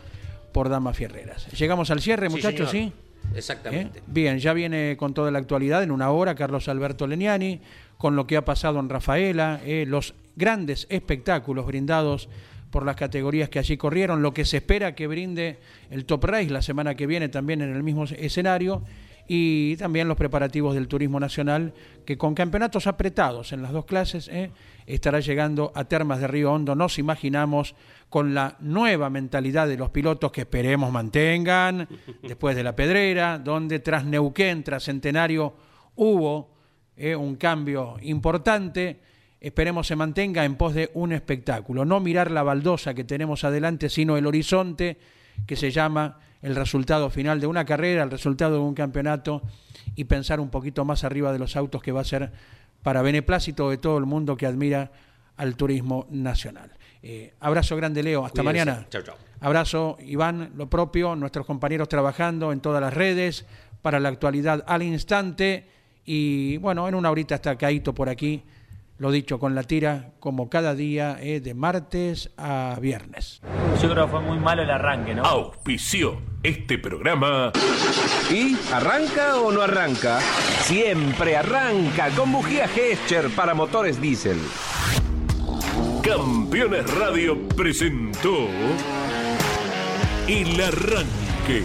por Damas Fierreras. Llegamos al cierre, muchachos. ¿sí? exactamente ¿Eh? Bien, ya viene con toda la actualidad en una hora Carlos Alberto Leniani, con lo que ha pasado en Rafaela, eh, los grandes espectáculos brindados por las categorías que allí corrieron, lo que se espera que brinde el Top Race la semana que viene también en el mismo escenario y también los preparativos del turismo nacional que con campeonatos apretados en las dos clases eh, estará llegando a Termas de Río Hondo, nos imaginamos con la nueva mentalidad de los pilotos que esperemos mantengan *laughs* después de la pedrera, donde tras Neuquén, tras Centenario, hubo eh, un cambio importante. Esperemos se mantenga en pos de un espectáculo. No mirar la baldosa que tenemos adelante, sino el horizonte que se llama el resultado final de una carrera, el resultado de un campeonato y pensar un poquito más arriba de los autos que va a ser para beneplácito de todo el mundo que admira al turismo nacional. Eh, abrazo grande, Leo. Hasta Cuídense. mañana. Chau, chau. Abrazo, Iván, lo propio, nuestros compañeros trabajando en todas las redes para la actualidad al instante. Y bueno, en una horita está Caito por aquí, lo dicho, con la tira como cada día, eh, de martes a viernes. Yo creo que fue muy malo el arranque, ¿no? Auspició este programa. ¿Y arranca o no arranca? Siempre arranca con bujía Gescher para motores diésel. Campeones Radio presentó El Arranque.